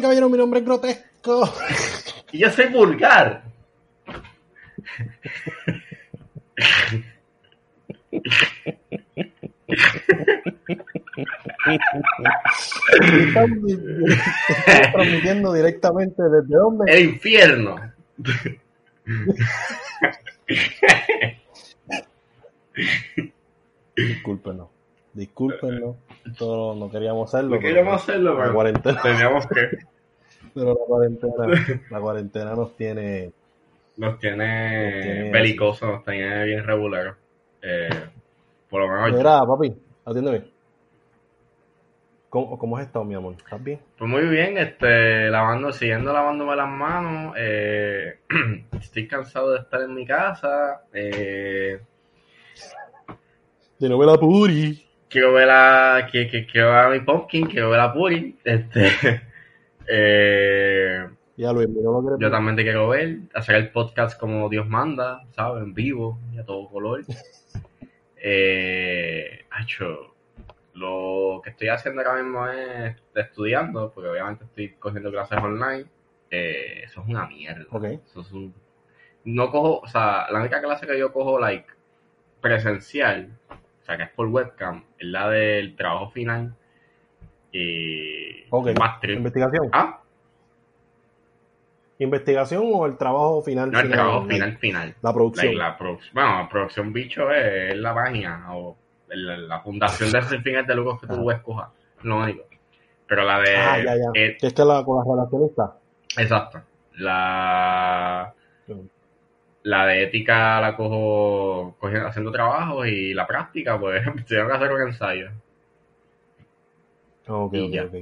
Dame, caballero, mi nombre es grotesco. Y yo soy vulgar. Estamos transmitiendo directamente desde dónde. El infierno. Discúlpenos. Discúlpenos. Esto no queríamos hacerlo. No queríamos hacerlo, La pero cuarentena, teníamos que. pero la cuarentena, la cuarentena nos tiene. Nos Nos tiene belicosos, nos tiene bien regular. Eh, por lo menos Mira, papi, atiéndeme. ¿Cómo, ¿Cómo has estado, mi amor? ¿Estás bien? Pues muy bien, este, lavando, siguiendo lavándome las manos. eh, estoy cansado de estar en mi casa. eh, De novela Puri. Quiero ver a, que, que, quiero ver a mi pumpkin, quiero ver a Puri. Este, eh, Ya Luis, no lo yo también te quiero ver, hacer el podcast como Dios manda, ¿sabes? En vivo y a todo color. Eh, hacho, lo que estoy haciendo ahora mismo es estudiando, porque obviamente estoy cogiendo clases online. Eh, eso es una mierda. Ok. Eso es un... No cojo, o sea, la única clase que yo cojo, like, presencial, sea, que es por webcam, es la del trabajo final. Y... Ok. más trip. ¿Investigación? Ah, ¿Investigación o el trabajo final? no, el trabajo final, final. La producción. La produ- bueno, la producción bicho es, la página o la, la fundación de sin fines de lucro que tú Ajá. escojas, lo único. Pero la de... ah, ya, ya. eh, que es la, con las relacionistas. exacto. La... La de ética la cojo cogiendo, haciendo trabajos y la práctica, pues tengo que hacer un ensayo. Ok, Y ok, ya. ok.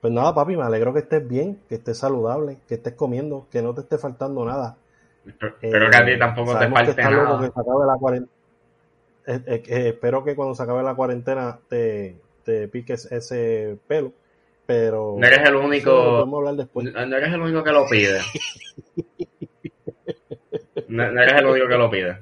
Pues nada, papi, me alegro que estés bien, que estés saludable, que estés comiendo, que no te esté faltando nada. Espero espero que a ti tampoco te Eh, sabemos que falte nada. que se acabe la cuarentena. espero que cuando se acabe la cuarentena te, te piques ese pelo, pero No eres el único... podemos hablar después. No no eres el único que lo pide. No, no eres el único que lo pide.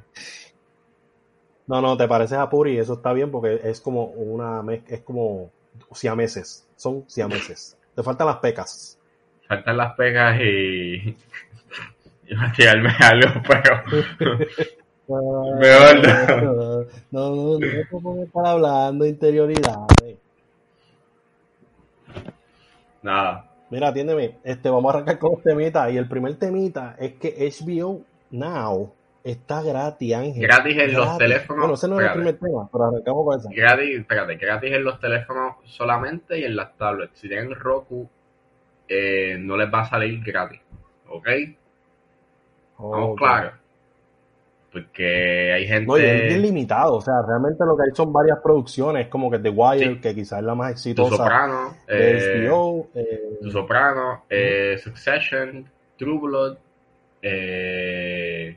No, no, te pareces a Puri, eso está bien porque es como una mez- es como siameses, son siameses. Te faltan las pecas. Faltan las pegas y. A tirarme algo, pero. Mejor no. No, no, no puedes estar hablando de interioridades. Nada. Mira, atiéndeme, este, vamos a arrancar con los temitas. Y el primer temita es que HBO Now está gratis, Ángel. Gratis en los teléfonos. Bueno, ese no es el primer tema, pero arrancamos con esa. Gratis, espérate, gratis en los teléfonos solamente y en las tablets. Si tienen Roku, eh, no les va a salir gratis. ¿Ok? Vamos Ok. claros. Porque hay gente. No, y es bien limitado, o sea, realmente lo que hay son varias producciones, como que The Wire, Sí. que quizás es la más Tu exitosa Soprano. de eh, HBO. eh, Tu Soprano, eh, Succession, True Blood eh,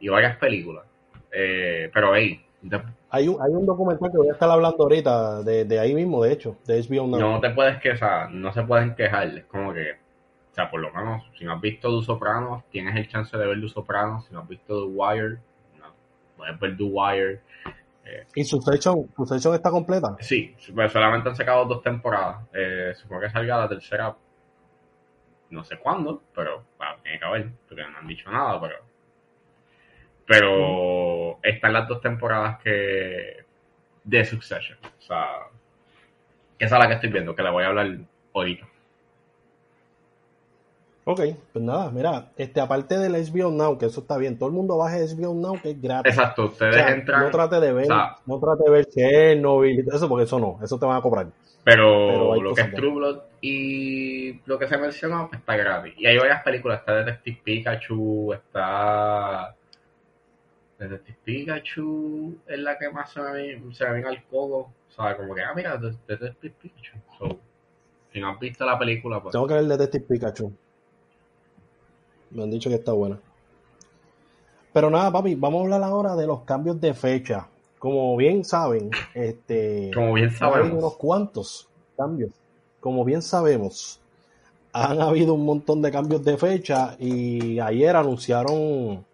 y varias películas. Eh, pero ahí, hay, un, hay un documental que voy a estar hablando ahorita, de, de ahí mismo, de hecho, de HBO Now. no te puedes quejar, no se pueden quejar. Es como que, o sea, por lo menos, si no has visto The Sopranos, tienes el chance de ver The Sopranos. Si no has visto The Wire, no, puedes ver The Wire. ¿Y Succession, Succession está completa? Sí, pues solamente han sacado dos temporadas. Eh, supongo que salga la tercera, no sé cuándo, pero bueno, tiene que haber, porque no han dicho nada, pero. Pero están las dos temporadas que. de Succession. O sea, esa es la que estoy viendo, que la voy a hablar ahorita. Ok, pues nada, mira, este, aparte del HBO Now, que eso está bien, todo el mundo baje HBO Now, que es gratis. Exacto, O ustedes sea, entran. no trate de ver, o sea- no trate de ver Chernobyl, y todo eso, porque eso no, eso te van a cobrar. Pero, lo que es True Blood y lo que se mencionó está gratis. Y hay varias películas. Está Detective Pikachu, está... Detective Pikachu es la que más se me, viene- se me viene al codo. O sea, como que, ah, mira, Det- Detective Pikachu. So, si no has visto la película, pues... Tengo que ver Detective Pikachu. Me han dicho que está buena. Pero nada, papi, vamos a hablar ahora de los cambios de fecha. Como bien saben, este, Como bien habido unos sabemos. cuantos cambios. Como bien sabemos, han habido un montón de cambios de fecha y ayer anunciaron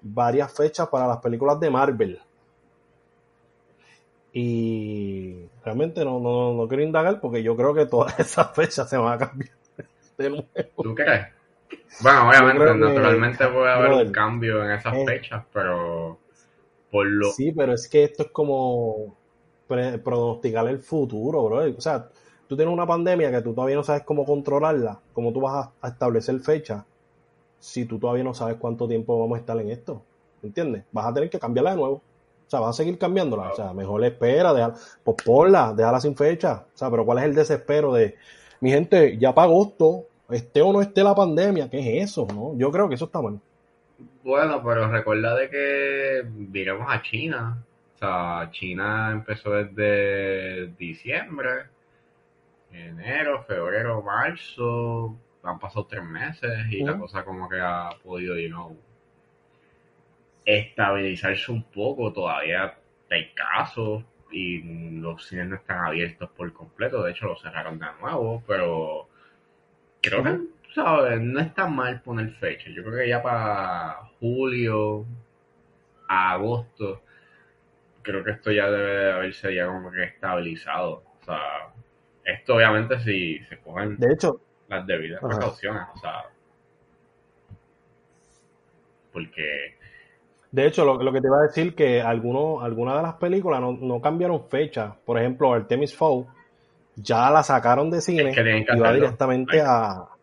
varias fechas para las películas de Marvel. Y realmente no, no, no quiero indagar porque yo creo que todas esas fechas se van a cambiar de nuevo. ¿Tú crees? Bueno, obviamente, que, naturalmente puede haber brother, un cambio en esas eh, fechas, pero Sí, pero es que esto es como pronosticar el futuro, bro. O sea, tú tienes una pandemia que tú todavía no sabes cómo controlarla, cómo tú vas a, establecer fecha, si tú todavía no sabes cuánto tiempo vamos a estar en esto. ¿Entiendes? Vas a tener que cambiarla de nuevo. O sea, vas a seguir cambiándola. O sea, mejor espera, déjala, pues ponla, déjala sin fecha. O sea, pero ¿cuál es el desespero de, mi gente, ya para agosto, esté o no esté la pandemia? ¿Qué es eso? ¿no? Yo creo que eso está mal. Pero recuerda de que miremos a China. O sea, China empezó desde diciembre, enero, febrero, marzo. Han pasado tres meses y la cosa como que ha podido, you know, estabilizarse un poco. Todavía hay casos y los cines no están abiertos por completo. De hecho, los cerraron de nuevo, pero creo que. ¿Sabes? No está mal poner fecha. Yo creo que ya para julio, a agosto, creo que esto ya debe de haberse ya como que estabilizado. O sea, esto obviamente si se cogen De hecho, las debidas Ajá. precauciones, o sea, porque De hecho, lo, lo que te iba a decir que algunos, algunas de las películas no, no cambiaron fecha. Por ejemplo, Artemis Fowl ya la sacaron de cine es que y va directamente a,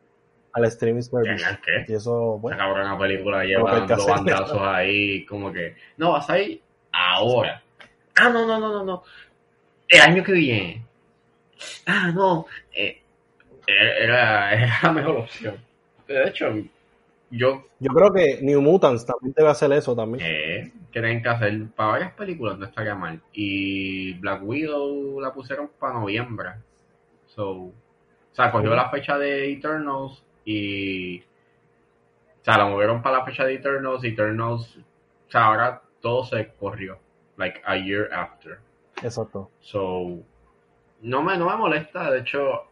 al streaming service. Que. Y eso, Esa bueno, cabrona película lleva dando bandazos ahí, como que, no, vas a ir ahora. Ah, no, no, no, no, no. El año que viene. Ah, no. Eh, era, era la mejor opción. De hecho, yo yo creo que New Mutants también debe hacer eso también. eh, que tienen que hacer para varias películas, no estaría mal. Y Black Widow la pusieron para noviembre. So, o sea, cogió la fecha de Eternals y. O sea, la movieron para la fecha de Eternals y Eternals. O sea, ahora todo se corrió. Like a year after. Exacto. So, no me, no me molesta. De hecho,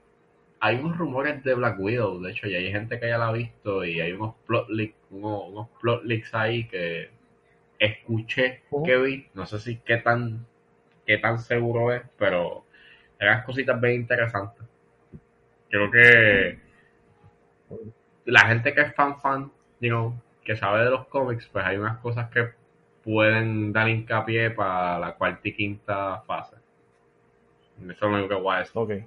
hay unos rumores de Black Widow. De hecho, ya hay gente que ya la ha visto y hay unos plot leaks, unos, unos plot leaks ahí que escuché que vi. No sé si qué tan, qué tan seguro es, pero eran cositas bien interesantes. Creo que la gente que es fan fan, que sabe de los cómics, pues hay unas cosas que pueden dar hincapié para la cuarta y quinta fase. Eso es lo único que voy a decir.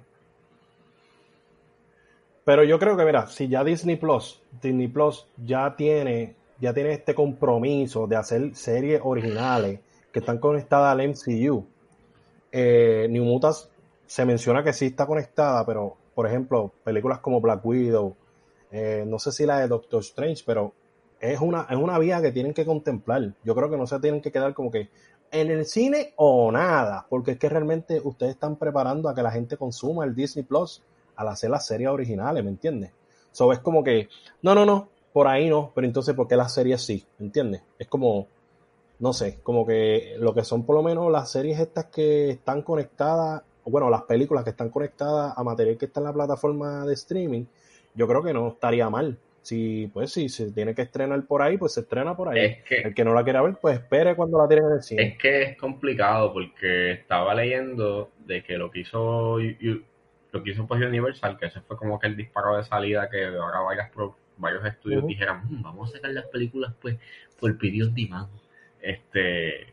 Pero yo creo que, mira, si ya Disney Plus, Disney Plus ya tiene, ya tiene este compromiso de hacer series originales que están conectadas al MCU. Eh, New Mutants se menciona que sí está conectada, pero, por ejemplo, películas como Black Widow, eh, no sé si la de Doctor Strange, pero es una, es una vía que tienen que contemplar. Yo creo que no se tienen que quedar como que en el cine o nada, porque es que realmente ustedes están preparando a que la gente consuma el Disney Plus al hacer las series originales, ¿me entiendes? So es como que, no, no, no, por ahí no, pero entonces, ¿por qué las series sí? ¿Me entiendes? Es como, no sé, como que lo que son por lo menos las series estas que están conectadas, bueno, las películas que están conectadas a material que está en la plataforma de streaming, yo creo que no estaría mal. Si, pues, si se tiene que estrenar por ahí, pues se estrena por ahí. Es que, El que no la quiera ver, pues espere cuando la tienen en el cine. es que es complicado porque estaba leyendo de que lo que hizo lo que hizo pues Universal, que ese fue como que el disparo de salida que ahora varias pro- varios estudios Ujú. dijeran, "Mm, vamos a sacar las películas pues por video demand. Este,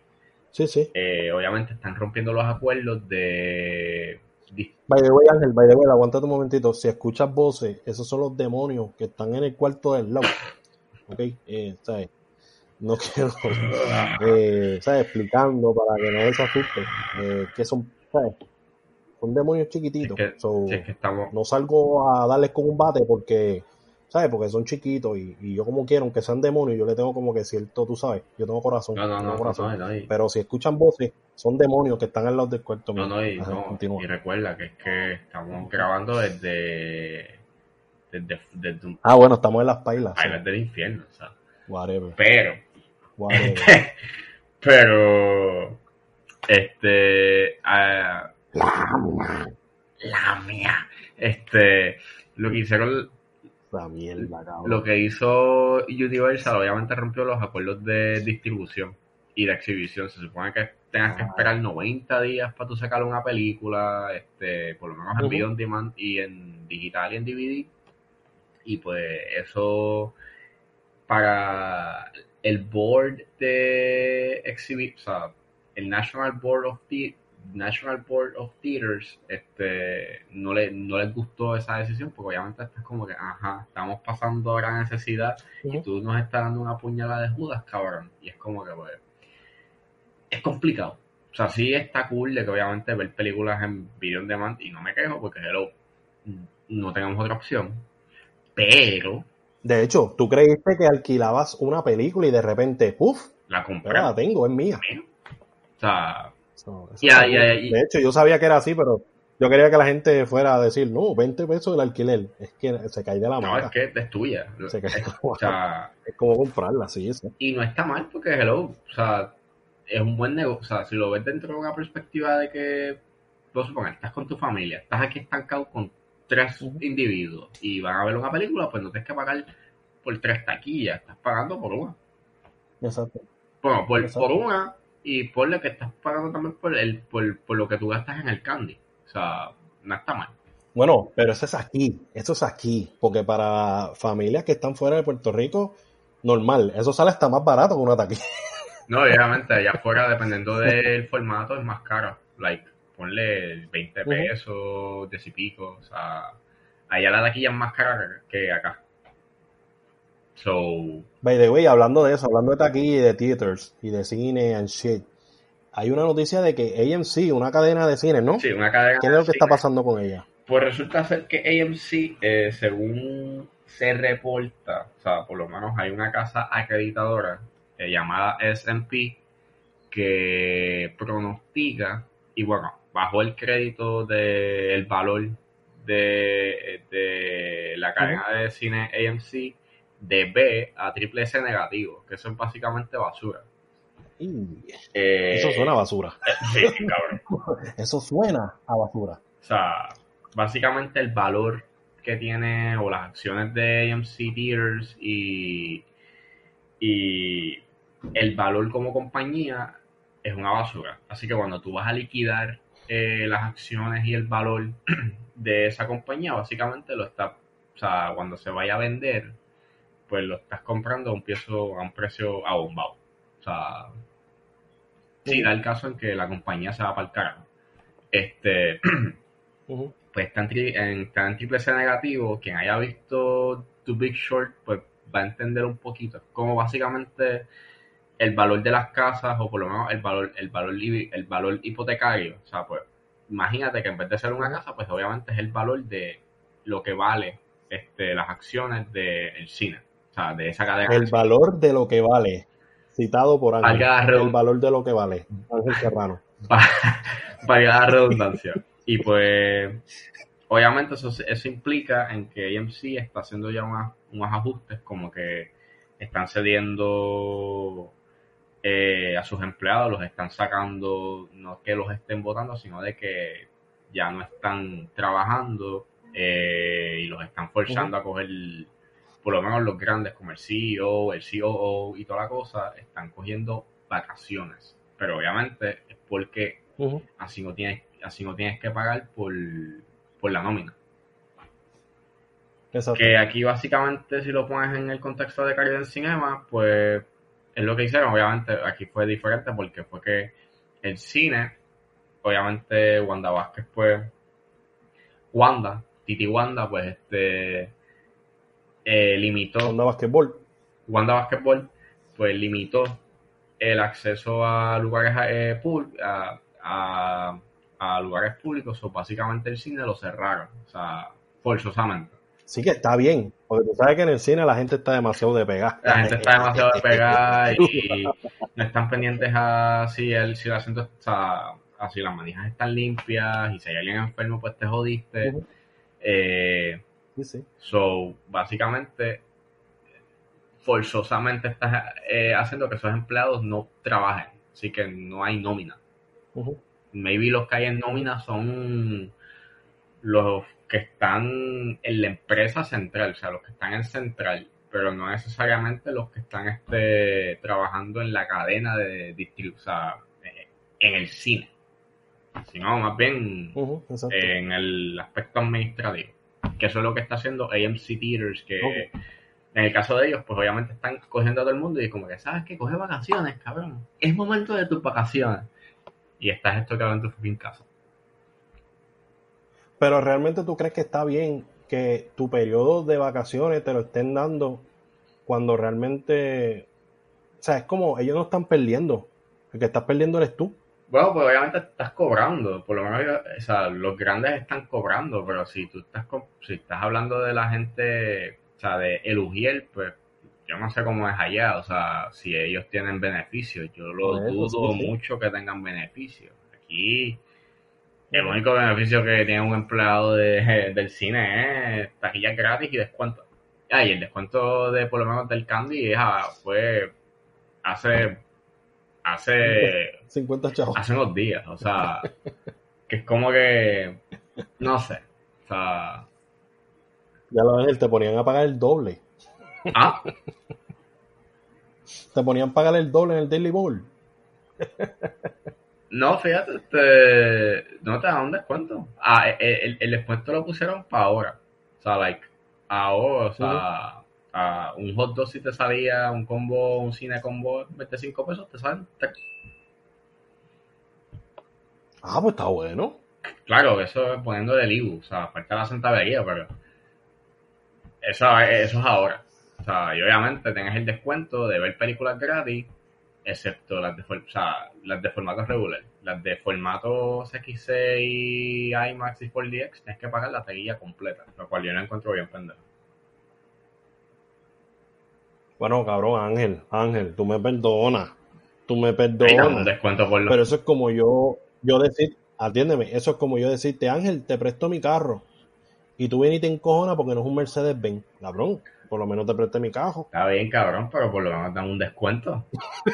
Sí, sí. eh, obviamente están rompiendo los acuerdos de By the way, Ángel, by the way, aguántate un momentito. Si escuchas voces, esos son los demonios que están en el cuarto del lado. ¿Ok? Eh, ¿sabes? No quiero, eh, ¿sabes? Explicando para que no se asuste. Eh, que son, ¿sabes? Son demonios chiquititos. Es que- So, si es que estamos no salgo a darles con un bate porque, ¿sabes? Porque son chiquitos y, y yo como quiero, aunque sean demonios, yo le tengo como que cierto, tú sabes, yo tengo corazón. no, no, tengo no, corazón. no, no, y- Pero si escuchan voces, son demonios que están al lado del cuarto. no, no, y, Ajá, y recuerda que es que estamos grabando desde desde, desde un Ah, bueno, estamos en las pailas. island del infierno, o sea, Whatever. pero whatever. pero este ah, la mía este lo que hicieron La mierda, lo que hizo Universal obviamente rompió los acuerdos de distribución y de exhibición se supone que tengas que esperar 90 días para tú sacar una película, este, por lo menos en Ujú. video on demand y en digital y en DVD. Y pues eso para el board de exhibit, o sea, el National Board of The- National Board of Theaters, este, no le, no les gustó esa decisión, porque obviamente esto es como que, ajá, estamos pasando gran necesidad y tú nos estás dando una puñalada de Judas, cabrón. Y es como que, pues, es complicado. O sea, sí está cool de que obviamente ver películas en video on demand y no me quejo porque hello, no tenemos otra opción. Pero De hecho, tú creíste que alquilabas una película y de repente, ¡puf! la compré. Pero la tengo, es mía. O sea, So. De hecho, yo sabía que era así, pero yo quería que la gente fuera a decir, no, 20 pesos el alquiler. Es que se cae de la no, mano. es que es tuya. Se cae. Es- o sea, Es como comprarla, sí, sí. y no está mal porque hello, o sea, es un buen negocio. O sea, si lo ves dentro de una perspectiva de que, vamos a suponer, estás con tu familia, estás aquí estancado con tres individuos y van a ver una película, pues no tienes que pagar por tres taquillas, estás pagando por una. Exacto. Bueno, por, Exacto. por una y por lo que estás pagando también por, el, por, por lo que tú gastas en el candy. O sea, no está mal. Bueno, pero eso es aquí, eso es aquí, porque para familias que están fuera de Puerto Rico, normal, eso sale hasta más barato que una taquilla. No, obviamente allá afuera, dependiendo del formato, es más caro. Like, ponle 20 Ujú. pesos, 10 y pico. O sea, allá la taquilla es más cara que acá. So, By the way, hablando de eso, hablando de taquilla y de theaters y de cine and shit, hay una noticia de que AMC, una cadena de cine, ¿no? sí, una cadena. ¿Qué es lo que de está pasando con ella? Pues resulta ser que AMC, eh, según se reporta, o sea, por lo menos hay una casa acreditadora eh, llamada SMP que pronostica, y bueno, bajo el crédito del valor de, de la cadena de cine AMC de B a triple S negativo, que eso es básicamente basura. Eh, eso suena a basura. Sí, cabrón. Eso suena a basura. O sea, básicamente el valor que tiene o las acciones de AMC Theaters y, y el valor como compañía es una basura. Así que cuando tú vas a liquidar eh, las acciones y el valor de esa compañía, básicamente lo estás, o sea, cuando se vaya a vender, pues lo estás comprando a un precio, a un precio abombado. O sea, sí, da el caso en que la compañía se va para el carajo. Este, Ujú. pues está en, tri- en- está en triple C negativo. Quien haya visto The Big Short, pues va a entender un poquito. Como básicamente el valor de las casas, o por lo menos el valor, el valor, el valor hipotecario. O sea, pues, imagínate que en vez de ser una casa, pues obviamente es el valor de lo que vale este, las acciones del cine. O sea, de esa cadena. El valor de lo que vale, citado por redund- El valor de lo que vale, Ángel Serrano. para la redundancia. Y pues, obviamente eso, eso implica en que AMC está haciendo ya unas- unos ajustes, como que están cediendo eh, a sus empleados, los están sacando, no que los estén votando, sino de que ya no están trabajando eh, y los están forzando a coger, por lo menos los grandes como el CEO, el COO y toda la cosa, están cogiendo vacaciones. Pero obviamente es porque así no tienes, así no tienes que pagar por, por la nómina. Exacto. Que aquí básicamente si lo pones en el contexto de Caribbean Cinema, pues es lo que hicieron. Obviamente aquí fue diferente porque fue que el cine, obviamente Wanda Vázquez pues, Wanda, Titi Wanda, pues este eh, limitó Onda basquetbol. Wanda Basketball pues limitó el acceso a lugares eh, a, a- a lugares públicos o básicamente el cine lo cerraron, o sea, forzosamente. Sí que está bien, porque tú sabes que en el cine la gente está demasiado de pegar. La gente está demasiado despegada y no están pendientes a si el, si el asiento está, a si las manijas están limpias y si hay alguien enfermo pues te jodiste. Eh, Sí, sí. So, básicamente, forzosamente estás eh, haciendo que esos empleados no trabajen. Así que no hay nómina. Maybe los que hay en nómina son los que están en la empresa central, o sea, los que están en central, pero no necesariamente los que están este, trabajando en la cadena de distribución, o sea, en el cine, sino más bien en el aspecto administrativo. Que eso es lo que está haciendo AMC Theaters, que en el caso de ellos, pues obviamente están cogiendo a todo el mundo y como que, ¿sabes qué? Coge vacaciones, cabrón. Es momento de tus vacaciones. Y estás estocado en tu fucking casa. Pero realmente tú crees que está bien que tu periodo de vacaciones te lo estén dando cuando realmente, o sea, es como ellos no están perdiendo, el que estás perdiendo eres tú. Bueno, pues obviamente estás cobrando, por lo menos, o sea, los grandes están cobrando, pero si tú estás, si estás hablando de la gente, o sea, de el Ujiel, pues yo no sé cómo es allá, o sea, si ellos tienen beneficios, yo lo dudo sí, sí. mucho que tengan beneficios. Aquí, el único beneficio que tiene un empleado de- del cine es taquillas gratis y descuento. Ah, y el descuento de, por lo menos, del Candy es a- fue hace, hace 50 chavos. hace unos días, o sea, que es como que, no sé, o sea, Ya lo ves, te ponían a pagar el doble. ah, Te ponían a pagar el doble en el Daily Bowl. no, fíjate, este, no te dan un descuento, ah, el, el- el descuento lo pusieron para ahora, o sea, like, ahora, o sea, a un hot dog si te salía un combo, un cine combo, 25 pesos, te salen. Ah, pues está bueno. Claro, eso es poniendo del IBU, o sea, falta la centavería, pero eso, eso es ahora. O sea, y obviamente tenés el descuento de ver películas gratis, excepto las de, o sea, las de formato regular. Las de formato CX6, IMAX y 4DX, tienes que pagar la taquilla completa, lo cual yo no encuentro bien pendejo. Bueno, cabrón, Ángel, Ángel, tú me perdonas. Tú me perdonas. descuento por lo Pero eso es como yo, yo decir, atiéndeme, eso es como yo decirte, Ángel, te presto mi carro. Y tú vienes y te encojonas porque no es un Mercedes-Benz. Cabrón, por lo menos te presté mi carro. Está bien, cabrón, pero por lo menos dan un descuento.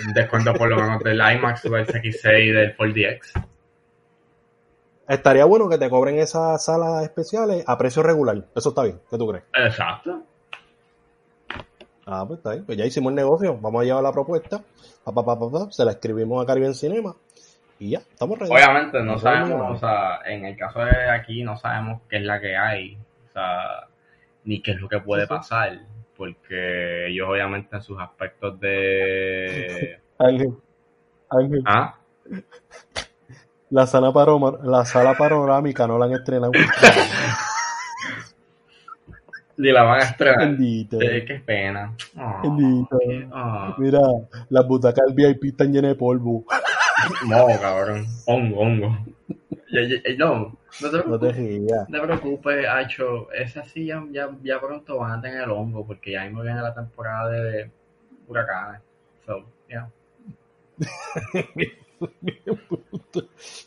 Un descuento por lo menos del IMAX, del CX6 y del 4DX. Estaría bueno que te cobren esas salas especiales a precio regular. Eso está bien. ¿Qué tú crees? Exacto. Ah, pues está bien. Pues ya hicimos el negocio. Vamos a llevar la propuesta. Pa, pa, pa. Se la escribimos a Caribbean Cinema. Y ya, estamos ready. Obviamente no No sabemos o sea, en el caso de aquí no sabemos qué es la que hay, o sea, ni qué es lo que puede Sí, sí. pasar, porque ellos obviamente en sus aspectos de... Ángel, Ángel, ¿Ah? la sala, la sala panorámica no la han estrenado. Ni la van a estrenar. Bendito. Eh, qué pena. Oh, oh. Mira, las butacas del VIP están llenas de polvo. No, cabrón. Hongo, hongo. Ya- No, no te preocupes. No te preocupes, Hacho. Esas sí ya, ya, ya pronto van a tener el hongo, porque ya mismo viene la temporada de huracanes. So, yeah.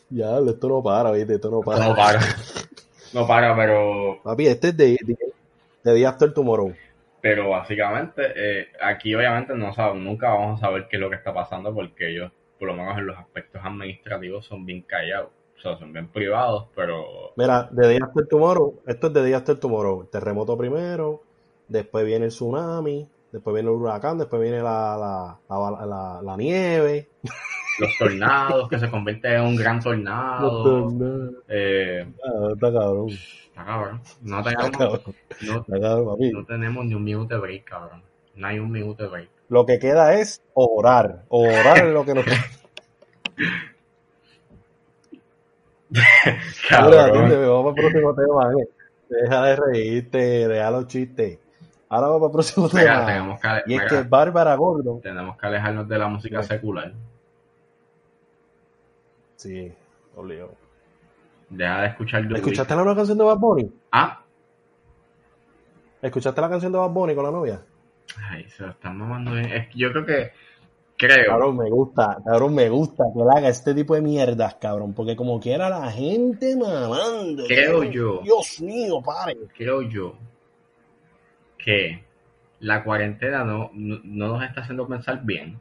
Ya, esto no para, ¿viste? Esto no para. No para. No para, pero, Papi, este es de, de, de Day After Tomorrow. pero básicamente eh, aquí obviamente no sab- nunca vamos a saber qué es lo que está pasando porque ellos, por lo menos en los aspectos administrativos, son bien callados. O sea, son bien privados, pero Mira, de Day After Tomorrow, esto es de Day After Tomorrow. El terremoto primero, después viene el tsunami, después viene el huracán, después viene la, la, la, la- la nieve. los tornados que se convierten en un gran tornado. Eh, Ah, Está cabrón. Está cabrón. No tenemos, cabrón. no, Está cabrón, papi. no tenemos ni un minuto de break, cabrón. No hay un minuto de break. Lo que queda es orar. Orar es lo que nos Cabrón. atiéndeme, vamos para el próximo tema. eh. Deja de reírte, deja los chistes. Ahora vamos para el próximo Mira, tema. que, Y es mira, que Bárbara Gordon. tenemos que alejarnos de la música secular. Sí, obligado. Deja de escuchar The ¿Escuchaste la nueva canción de Bad Bunny? Ah, ¿Escuchaste la canción de Bad Bunny con la novia? ay, se lo están mamando bien. Es que yo creo que, creo, Cabrón, me gusta, cabrón, me gusta que él haga este tipo de mierdas, cabrón, porque como quiera la gente mamando. Creo cabrón. yo. Dios mío, pare. creo yo que la cuarentena no, no, no nos está haciendo pensar bien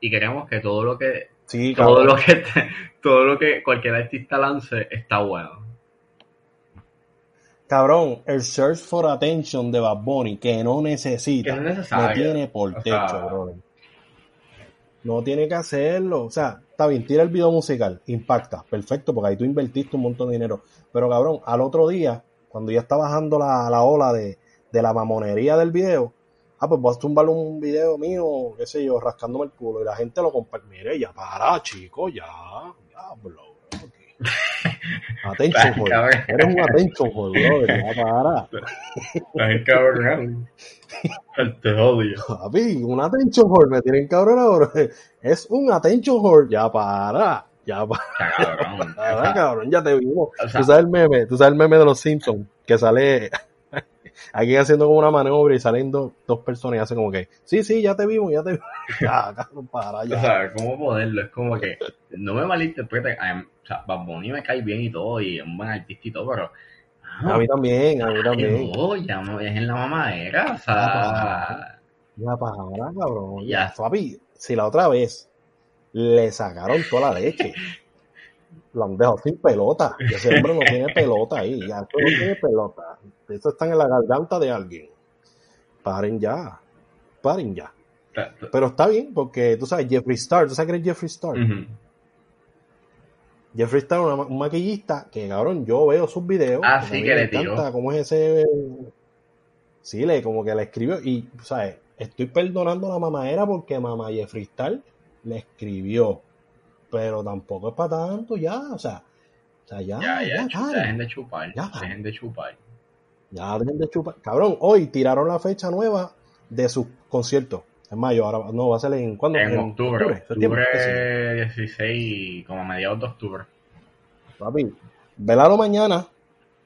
y queremos que todo lo que Sí, todo lo que te- todo lo que cualquier artista lance está bueno. Cabrón, el search for attention de Bad Bunny, que no necesita, Que no tiene por O techo, sea, brother. no tiene que hacerlo. O sea, está bien, tira el video musical, impacta, perfecto, porque ahí tú invertiste un montón de dinero. Pero cabrón, al otro día, cuando ya está bajando la, la ola de, de la mamonería del video, ah, pues vas a tumbar un video mío, qué sé yo, rascándome el culo, y la gente lo comparte. Mire, ya para, chico, ya, ya, bro. Attention, Cabrón. Eres un attention, brother, ya para. Ay, cabrón. Te odio. Papi, un attention whore, me tienen cabrón ahora. Es un attention whore, ya para. Ya para, Cabrón. para, cabrón, ya te vimos. o sea- tú sabes el meme, tú sabes el meme de los Simpsons, que sale aquí haciendo como una maniobra y salen dos, dos personas y hacen como que, sí, sí, ya te vimos, ya te vimos. Ya, cabrón, para, O ya. sea, ¿cómo ponerlo? Es como que no me malinterprete. I am- O sea, Bad Bunny me cae bien y todo, y es un buen artista y todo, pero. A mí también, a mí también. No, ya no es en la mamadera, o sea. Ya para, cabrón. Ya. Papi, si la otra vez le sacaron toda la leche, lo han dejado sin pelota. Y ese hombre no tiene pelota ahí. Ya, no tiene pelota. Eso está en la garganta de alguien. Paren ya. Paren ya. Pero está bien, porque tú sabes, Jeffree Star, ¿tú sabes quién es Jeffree Star? Ujú. Jeffree Star, una- un maquillista que, cabrón, yo veo sus videos. Ah, sí, que me le encanta cómo es ese. Sí, le, como que le escribió. Y, ¿sabes? Estoy perdonando a la mamadera porque mamá Jeffree Star le escribió. Pero tampoco es para tanto, ya. O sea, o sea ya, Ya, ya, ya, dejen de chupar. Ya. Dejen de chupar. Ya dejen de chupar. Cabrón, hoy tiraron la fecha nueva de sus conciertos. En mayo, ahora no, va a ser en. ¿Cuándo? En octubre, octubre yo. 16, como a mediados de octubre. Papi, velalo mañana.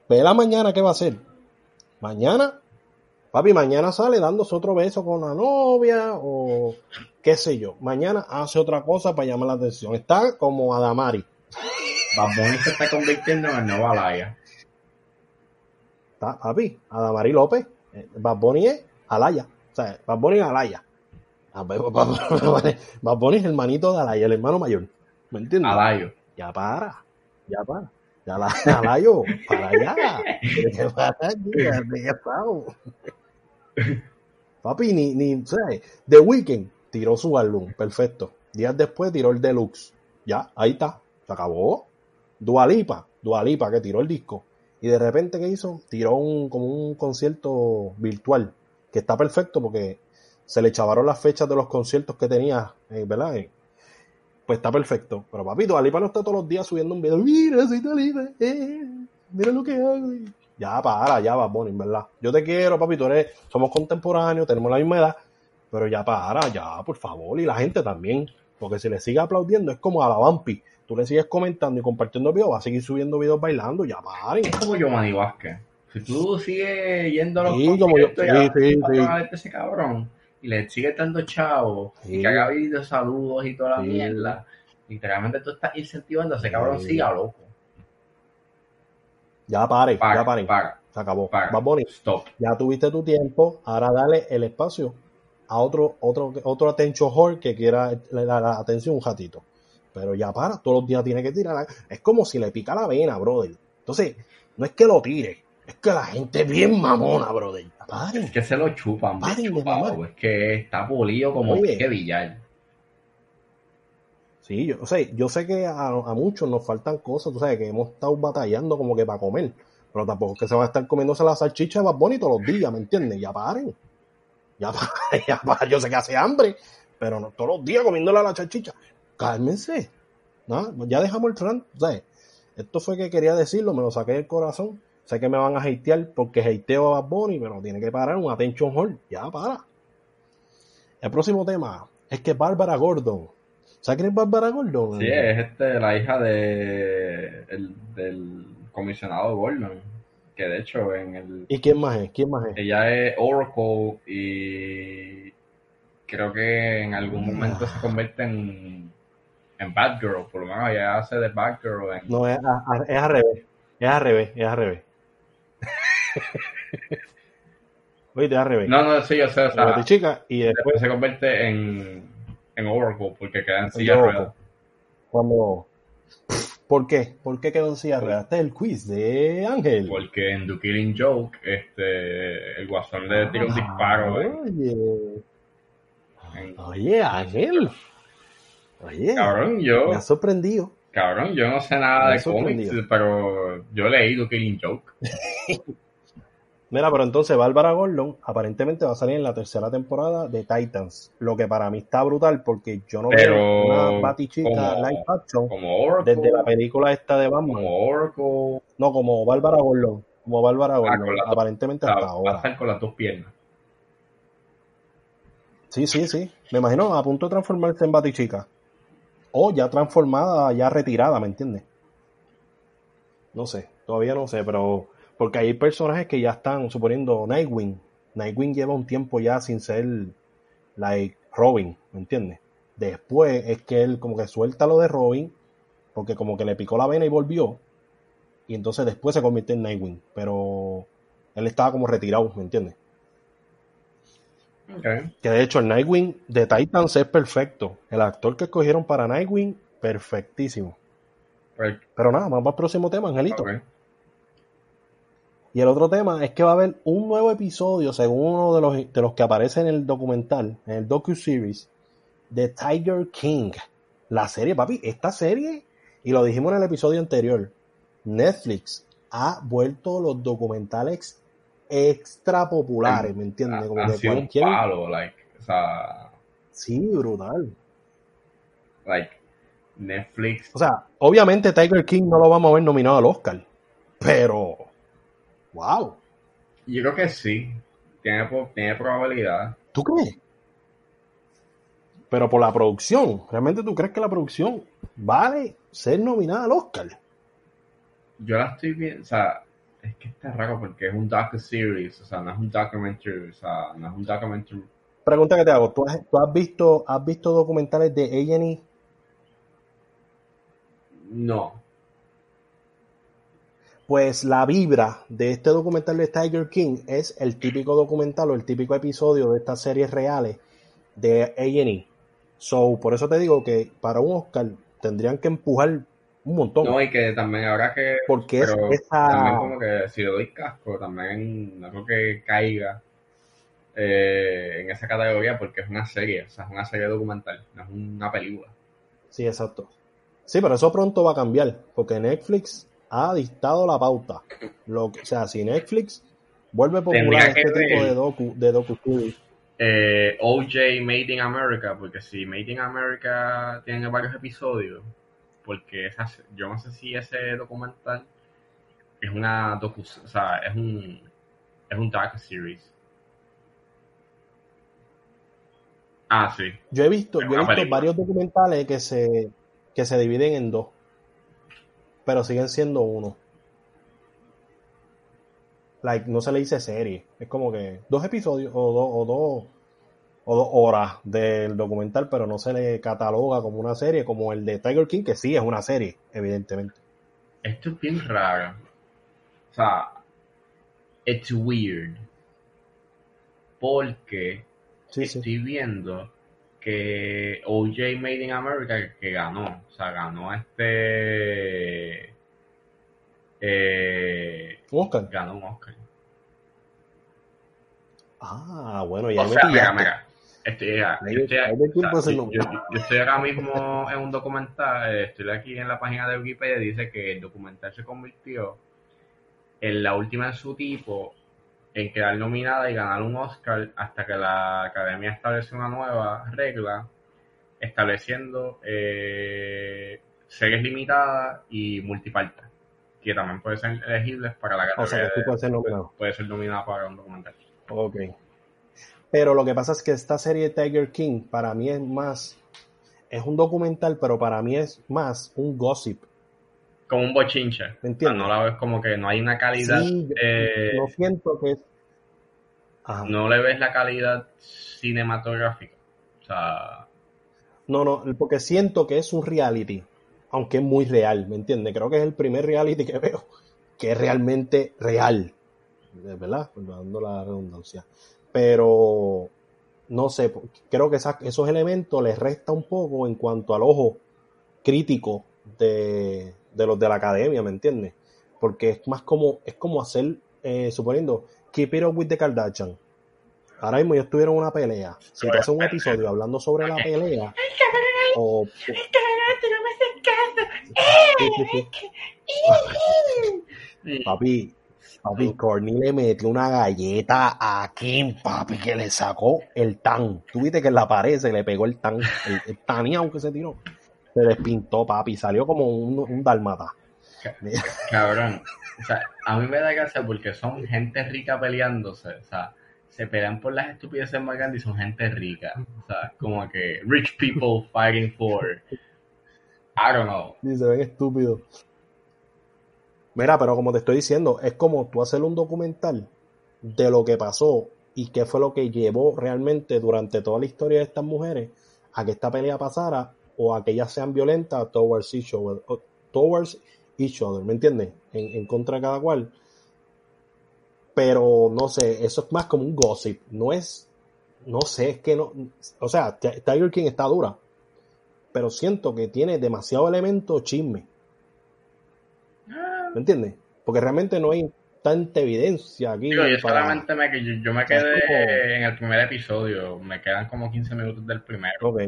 Vela mañana, ¿qué va a hacer? Mañana, papi, mañana sale dándose otro beso con la novia o qué sé yo. Mañana hace otra cosa para llamar la atención. Está como Adamari. Bad Bunny se está convirtiendo en el nuevo Alaya. Está, papi, Adamari López. Eh, Bad Bunny es Alaya. O sea, Bad Bunny es Alaya. Ah, Bad Bad- Bad Bunny es el manito de Alaya, el hermano mayor. ¿Me entiendes? Alayo. Ya para, ya para. Ya la, Alayo, para allá. ¿Qué pasa aquí? Ya. Papi, ni, ni, ¿sabes? The Weeknd tiró su álbum, perfecto. Días después tiró el Deluxe. Ya, ahí está, se acabó. Dualipa, Dualipa que tiró el disco. Y de repente, ¿qué hizo? Tiró un, como un concierto virtual, que está perfecto porque se le chavaron las fechas de los conciertos que tenía, eh, ¿verdad? Eh, pues está perfecto. Pero papi, Dualipa no está todos los días subiendo un video. Mira, soy Dualipa, eh, mira lo que hago. Ya, para, ya va, Bonnie, ¿verdad? Yo te quiero, papi, tú eres, somos contemporáneos, tenemos la misma edad, pero ya para, ya, por favor, y la gente también, porque si le sigue aplaudiendo es como a la Vampi, tú le sigues comentando y compartiendo videos, va a seguir subiendo videos bailando, ya paren. Es como Giovanni Vázquez. Si tú sigues yendo a los Sí, como yo- a sí, sí, sí. de ese cabrón y le sigues dando chavos Sí. y que haga videos, saludos y toda la mierda, literalmente tú estás incentivando a ese cabrón siga loco. Ya pare, ya paren, se acabó. para. Bad Bunny, Stop. ya tuviste tu tiempo, ahora dale el espacio a otro, otro, otro whore que quiera la, la- la atención un ratito. Pero ya para, todos los días tiene que tirar. Es como si le pica la vena, brother. Entonces, no es que lo tire, es que la gente es bien mamona, brother. Paren. Es que se lo chupan, Paren chupado. Es que está pulido como Oye. que billar. Sí, yo, o sea, yo sé que a, a muchos nos faltan cosas, tú sabes, que hemos estado batallando como que para comer, pero tampoco es que se van a estar comiéndose la salchicha de Bad Bunny todos los días, ¿me entiendes? Ya paren. Ya paren, ya paren. Yo sé que hace hambre, pero no todos los días comiéndole la salchicha. Cálmense. ¿no? Ya dejamos el tran, ¿sabes? Esto fue que quería decirlo, me lo saqué del corazón. Sé que me van a hatear porque hateo a Bad Bunny, pero tiene que parar un attention hall. Ya para. El próximo tema es que Bárbara Gordon. ¿Sabes quién es Bárbara Gordon? Sí, es este, la hija de, el- del comisionado Gordon, que de hecho en el ¿Y quién más es? ¿Quién más es? ella es Oracle y creo que en algún momento se convierte en, en Batgirl, por lo menos ella hace de Batgirl en, No, es, a- a- es al revés. Es al revés, es al revés. Oíste, es al revés. No, no, sí, yo sé, o sea, chica y después después se convierte en, en Oracle porque queda en silla ruedas. cuando ¿Por qué? ¿Por qué quedó en silla de ruedas? Este es el quiz de Ángel. Porque en The Killing Joke, este, el guasón le tira un disparo en, Oye, en- oye, Ángel. Oye, Cabrón, yo, me ha sorprendido. cabrón, yo no sé nada de cómics, pero yo he leído Killing Joke. Mira, pero entonces Bárbara Gordon aparentemente va a salir en la tercera temporada de Titans, lo que para mí está brutal porque yo no Pero veo una batichica como- live action Como Oracle, desde la película esta de Batman. como Oracle, No, como Bárbara Gordon, como Bárbara Gordon, las dos- aparentemente hasta va ahora. estar con las dos piernas. Sí, sí, sí. Me imagino a punto de transformarse en Batichica. O ya transformada, ya retirada, ¿me entiendes? No sé, todavía no sé, pero porque hay personajes que ya están, suponiendo Nightwing. Nightwing lleva un tiempo ya sin ser like Robin, ¿me entiendes? Después es que él como que suelta lo de Robin, porque como que le picó la vena y volvió. Y entonces después se convierte en Nightwing, pero él estaba como retirado, ¿me entiendes? Okay. Que de hecho el Nightwing de Titans es perfecto. El actor que escogieron para Nightwing, perfectísimo. Pero nada, vamos al próximo tema, Angelito. Y el otro tema es que va a haber un nuevo episodio, según uno de los, de los que aparece en el documental, en el docu-series, de Tiger King. La serie, papi, esta serie, y lo dijimos en el episodio anterior, Netflix ha vuelto los documentales extra populares, ¿me entiendes? Como Ha, ha que sido un cualquier... palo, like, o sea, Sí, brutal. like, Netflix, O sea, obviamente Tiger King no lo vamos a ver nominado al Oscar, pero wow, yo creo que sí, tiene, tiene probabilidad. ¿tú crees? Pero por la producción, ¿realmente tú crees que la producción vale ser nominada al Oscar? Yo la estoy viendo, o sea, es que está raro porque es un docu-series, o sea, no es un documentary, o sea, no es un documentary. Pregunta que te hago, ¿tú has, tú has visto has visto documentales de A&E? No, Pues la vibra de este documental de Tiger King es el típico documental o el típico episodio de estas series reales de A&E. So, por eso te digo que para un Oscar tendrían que empujar un montón. no, y que también habrá que, porque es esa... también como que si le doy casco, también no creo que caiga eh, en esa categoría porque es una serie, o sea, es una serie documental, no es una película. Sí, exacto. Sí, pero eso pronto va a cambiar, porque Netflix ha dictado la pauta. Lo, que- o sea, si Netflix vuelve popular este tipo de docu, de docu Eh, OJ Made in America, porque si Made in America tiene varios episodios, porque esa, yo no sé si ese documental es una docu, o sea, es un es un docu series. Ah, sí. yo he visto, yo he visto película. varios documentales que se, que se dividen en dos, pero siguen siendo uno. Like, no se le dice serie, es como que dos episodios o dos, o dos, o dos horas del documental, pero no se le cataloga como una serie, como el de Tiger King, que sí es una serie, evidentemente. Esto es bien raro. O sea, it's weird. Porque Sí, sí. estoy viendo que OJ Made in America que, ganó, o sea, ganó este eh, ¿Un Oscar? ganó un Oscar. Ah, bueno, ya O me sea. Mira, estoy, yo estoy- o sea, yo- estoy ahora mismo en un documental, eh, estoy aquí en la página de Wikipedia, dice que el documental se convirtió en la última en su tipo en quedar nominada y ganar un Oscar hasta que la academia estableció una nueva regla estableciendo eh, series limitadas y multipartes que también pueden ser elegibles para la O sea, categoría que sí de- puede ser nominado. puede ser nominada para un documental Ok. Pero lo que pasa es que esta serie Tiger King para mí es más, es un documental, pero para mí es más un gossip. como un bochinche ¿Me entiendes? no la ves como que no hay una calidad Sí, eh, yo siento que es... Ajá. no le ves la calidad cinematográfica o sea No, no, porque siento que es un reality, aunque es muy real, ¿me entiendes? Creo que es el primer reality que veo que es realmente real, ¿verdad? Dando la redundancia. Pero, no sé, creo que esa- esos elementos les resta un poco en cuanto al ojo crítico de, de los de la academia, ¿me entiendes? Porque es más como, es como hacer, eh, suponiendo, Keep It Up with the Kardashian. Ahora mismo ellos tuvieron una pelea. Si te hacen un episodio hablando sobre la pelea, o... Papi, papi, Corny le metió una galleta a Kim, papi, que le sacó el tan. Tú viste que en la pared se le pegó el tan, el, el tanía, aunque se tiró. Se despintó, papi, salió como un, un dalmata. Cabrón. O sea, a mí me da gracia porque son gente rica peleándose. O sea, se pelean por las estupideces más grandes y son gente rica. O sea, como que rich people fighting for. I don't know. Y se ven estúpidos. Mira, pero como te estoy diciendo, es como tú hacer un documental de lo que pasó y qué fue lo que llevó realmente durante toda la historia de estas mujeres a que esta pelea pasara o a que ellas sean violentas towards each other, towards each other ¿me entiendes? En, en contra de cada cual. Pero no sé, eso es más como un gossip, no es, no sé, es que no, o sea, Tiger King está dura, pero siento que tiene demasiado elemento chisme. ¿Me entiendes? Porque realmente no hay tanta evidencia aquí. Digo, yo para- solamente me, yo, yo me quedé como- en el primer episodio. Me quedan como 15 minutos del primero. Ok,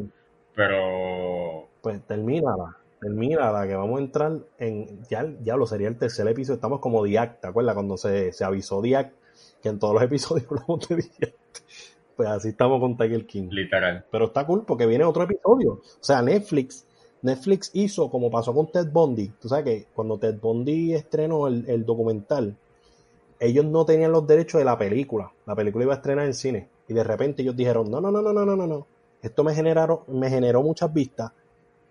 Pero. pues termínala, termínala, que vamos a entrar en, ya, ya lo sería el tercer episodio, estamos como Diac, ¿te acuerdas? Cuando se, se avisó Diac, que en todos los episodios hablamos de Diac. Pues así estamos con Tiger King. Literal. Pero está cool porque viene otro episodio. O sea, Netflix, Netflix hizo como pasó con Ted Bundy. Tú sabes que cuando Ted Bundy estrenó el, el documental, ellos no tenían los derechos de la película. La película iba a estrenar en cine. Y de repente ellos dijeron, no, no, no, no, no, no, no. Esto me, generaron, me generó muchas vistas.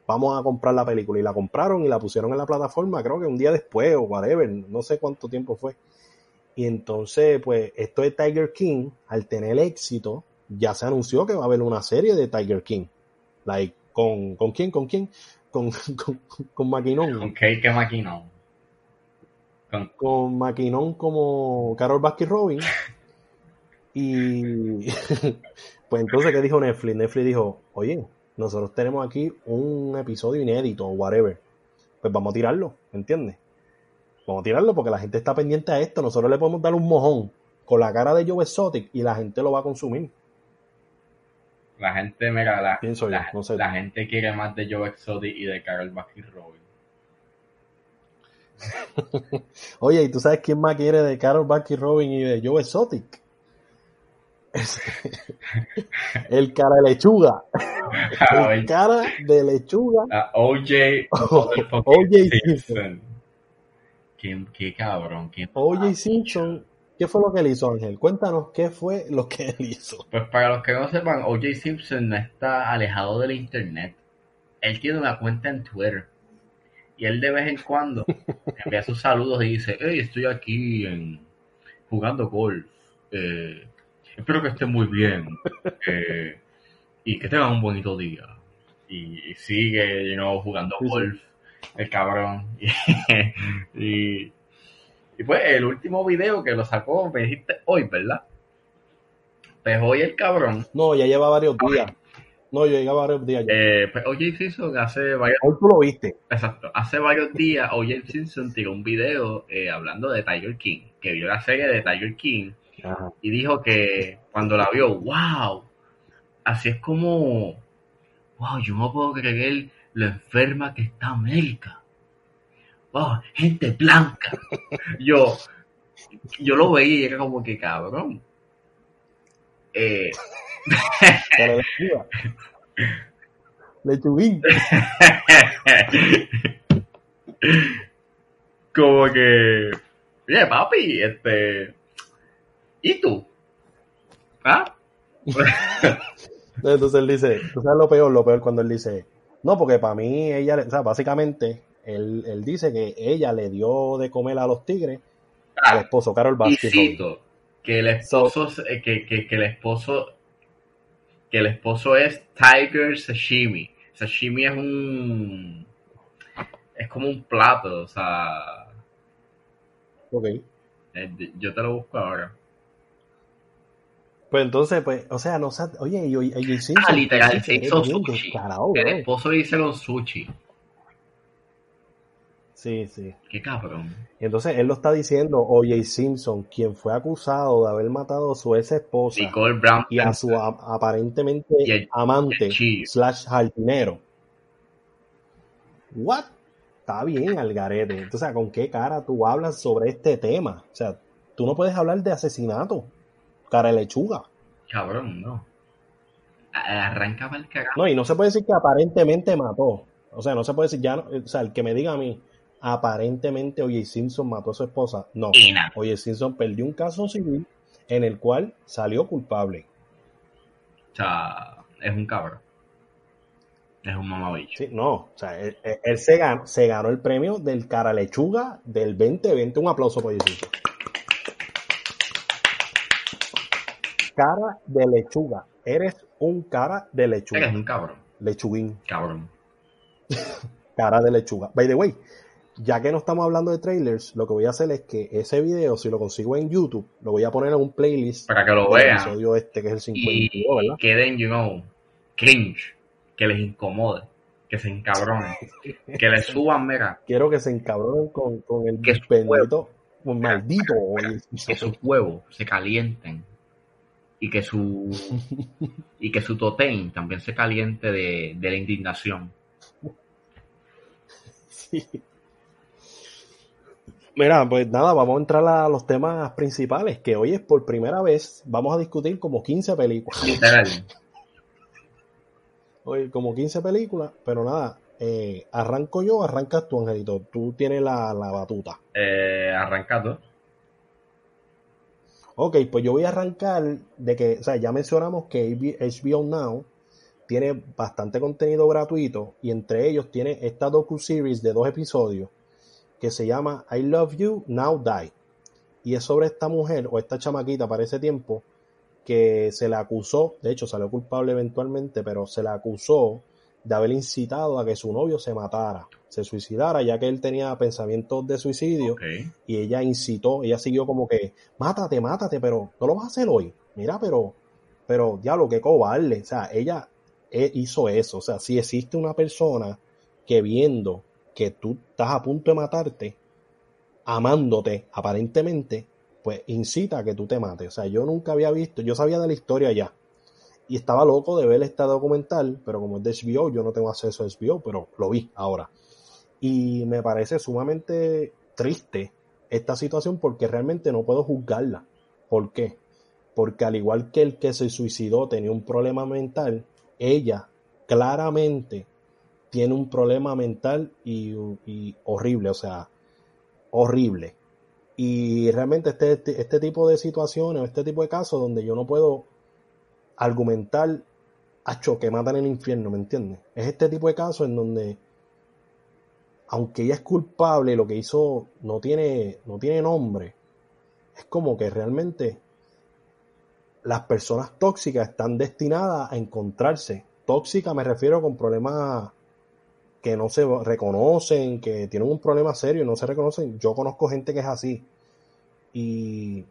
Vamos a comprar la película. Y la compraron y la pusieron en la plataforma, creo que un día después o whatever. No sé cuánto tiempo fue. Y entonces, pues, esto de Tiger King, al tener éxito, ya se anunció que va a haber una serie de Tiger King. Like, ¿con, ¿con quién? ¿Con quién? Con, con, con Maquinón. Con Cake Maquinón. Con, Con Maquinón como Carol Baskin Robin. Y pues entonces, ¿qué dijo Netflix? Netflix dijo, oye, nosotros tenemos aquí un episodio inédito o whatever. Pues vamos a tirarlo, ¿entiendes? Vamos a tirarlo porque la gente está pendiente a esto. Nosotros le podemos dar un mojón con la cara de Joe Exotic y la gente lo va a consumir. La gente, mira, la, Pienso yo, la, no sé. la gente quiere más de Joe Exotic y de Carol Baskin Robin. Oye, ¿y tú sabes quién más quiere de Carol Baskin Robin y de Joe Exotic? El cara de lechuga. El cara de lechuga. OJ O.J. Simpson. ¿Qué, qué cabrón. ¿Qué O.J. Simpson, ¿qué fue lo que él hizo, Ángel? Cuéntanos qué fue lo que él hizo. Pues para los que no sepan, O.J. Simpson no está alejado del internet. Él tiene una cuenta en Twitter. Y él de vez en cuando envía sus saludos y dice, hey, estoy aquí en, jugando golf. Eh, espero que estén muy bien. eh, y que tengan un bonito día. Y, y sigue, you know, jugando golf. El cabrón. y, y pues el último video que lo sacó, me dijiste hoy, ¿verdad? Pues hoy el cabrón No, ya lleva varios días. No, yo lleva varios días. ya. Eh, pues O.J. Simpson hace varios, Hoy tú lo viste. exacto, hace varios días O.J. Simpson tiró un video eh, hablando de Tiger King, que vio la serie de Tiger King Ajá. y dijo que cuando la vio, wow, así es como, wow, yo no puedo creer lo enferma que está América. Wow, gente blanca. Yo, yo lo veía y era como que cabrón. Eh. Lechuguín. como que, oye, papi, este, ¿y tú? ¿Ah? Entonces él dice, tú sabes lo peor, lo peor cuando él dice, no, porque para mí ella, o sea, básicamente, él, él dice que ella le dio de comer a los tigres al Ah, esposo, Carol Baskin. Que el esposo, eh, que, que, que el esposo, que el esposo es Tiger Sashimi. Sashimi es un, es como un plato, o sea, Ok. eh, yo te lo busco ahora. Pues entonces, pues, o sea, no oye, y, y, Ah, literal, se hizo sushi. descarado, El esposo hizo los sushi. Sí, sí. Qué cabrón. Y entonces él lo está diciendo, O.J. Simpson, quien fue acusado de haber matado a su ex esposa Nicole Brown. y a su a- aparentemente el- amante el slash jardinero. ¿what? Está bien, Algarete. Entonces, ¿con qué cara tú hablas sobre este tema? O sea, tú no puedes hablar de asesinato, cara de lechuga. Cabrón, no. Arrancaba el carajo. No, y no se puede decir que aparentemente mató. O sea, no se puede decir ya, o sea, el que me diga a mí, aparentemente Oye Simpson mató a su esposa. No, Oye Simpson perdió un caso civil en el cual salió culpable. O sea, es un cabrón. Es un mamabicho. Sí, no, o sea, él, se, ganó, se, ganó, el premio del cara lechuga del 2020. Un aplauso por Oye Simpson. Cara de lechuga. Eres un cara de lechuga. Eres un cabrón. Lechuguín. Cabrón. cara de lechuga. By the way, ya que no estamos hablando de trailers, lo que voy a hacer es que ese video, si lo consigo en YouTube, lo voy a poner en un playlist. Para que lo vean. episodio este, que es el 52, y queden, you know, cringe, que les incomode, que se encabronen, que les suban, mira. Quiero que se encabronen con, con el que bendito, un maldito. Que sus huevos se calienten y que su y que su totem también se caliente de, de la indignación. Sí. Mira, pues nada, vamos a entrar a los temas principales, que hoy es por primera vez, vamos a discutir como 15 películas. Literal. Hoy como 15 películas, pero nada, eh, arranco yo, arrancas tú, Angelito, tú tienes la, la batuta. Eh, arrancado. Ok, pues yo voy a arrancar de que, o sea, ya mencionamos que HBO Now tiene bastante contenido gratuito y entre ellos tiene esta docu-series de dos episodios que se llama I Love You, Now Die. Y es sobre esta mujer o esta chamaquita para ese tiempo que se le acusó, de hecho salió culpable eventualmente, pero se le acusó de haber incitado a que su novio se matara, se suicidara, ya que él tenía pensamientos de suicidio y ella incitó, ella siguió como que, mátate, mátate, pero no lo vas a hacer hoy. Mira, pero, pero, diablo, qué cobarde. O sea, ella eh, hizo eso. O sea, si existe una persona que viendo que tú estás a punto de matarte, amándote aparentemente, pues incita a que tú te mates. O sea, yo nunca había visto, yo sabía de la historia ya. Y estaba loco de ver este documental, pero como es de HBO, yo no tengo acceso a HBO, pero lo vi ahora. Y me parece sumamente triste esta situación porque realmente no puedo juzgarla. ¿Por qué? Porque al igual que el que se suicidó tenía un problema mental, ella claramente tiene un problema mental y, horrible, o sea, horrible. Y realmente este, este, este, tipo de situaciones, este tipo de casos donde yo no puedo argumentar a que matan el infierno, ¿me entiendes? Es este tipo de casos en donde, aunque ella es culpable, lo que hizo no tiene, no tiene nombre, es como que realmente las personas tóxicas están destinadas a encontrarse. Tóxica me refiero con problemas que no se reconocen, que tienen un problema serio y no se reconocen. Yo conozco gente que es así. Y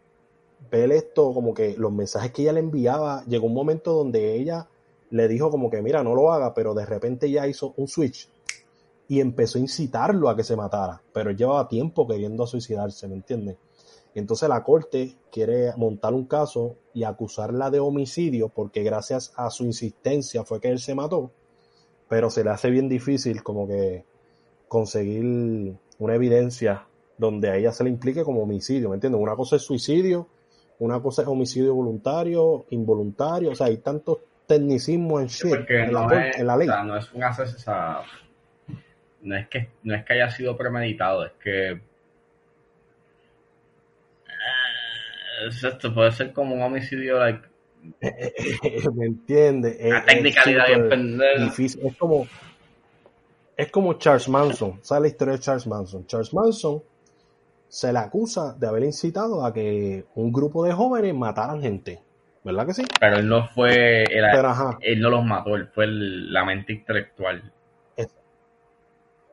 ver esto, como que los mensajes que ella le enviaba, llegó un momento donde ella le dijo como que, mira, no lo haga, pero de repente ya hizo un switch y empezó a incitarlo a que se matara. Pero él llevaba tiempo queriendo suicidarse, ¿me entiendes? Entonces la corte quiere montar un caso y acusarla de homicidio porque gracias a su insistencia fue que él se mató pero se le hace bien difícil como que conseguir una evidencia donde a ella se le implique como homicidio, ¿me entiendes? Una cosa es suicidio, una cosa es homicidio voluntario, involuntario, o sea, hay tantos tecnicismos en, shit, en, la, ley. O sea, no es un asesinato, no es que no es que haya sido premeditado, es que eh, esto puede ser como un homicidio like, ¿Me entiendes? La technicalidad difícil. Es como, es como Charles Manson. ¿Sabes la historia de Charles Manson? Charles Manson se le acusa de haber incitado a que un grupo de jóvenes mataran gente. ¿Verdad que sí? Pero él no fue. Él, no los mató, él fue la mente intelectual.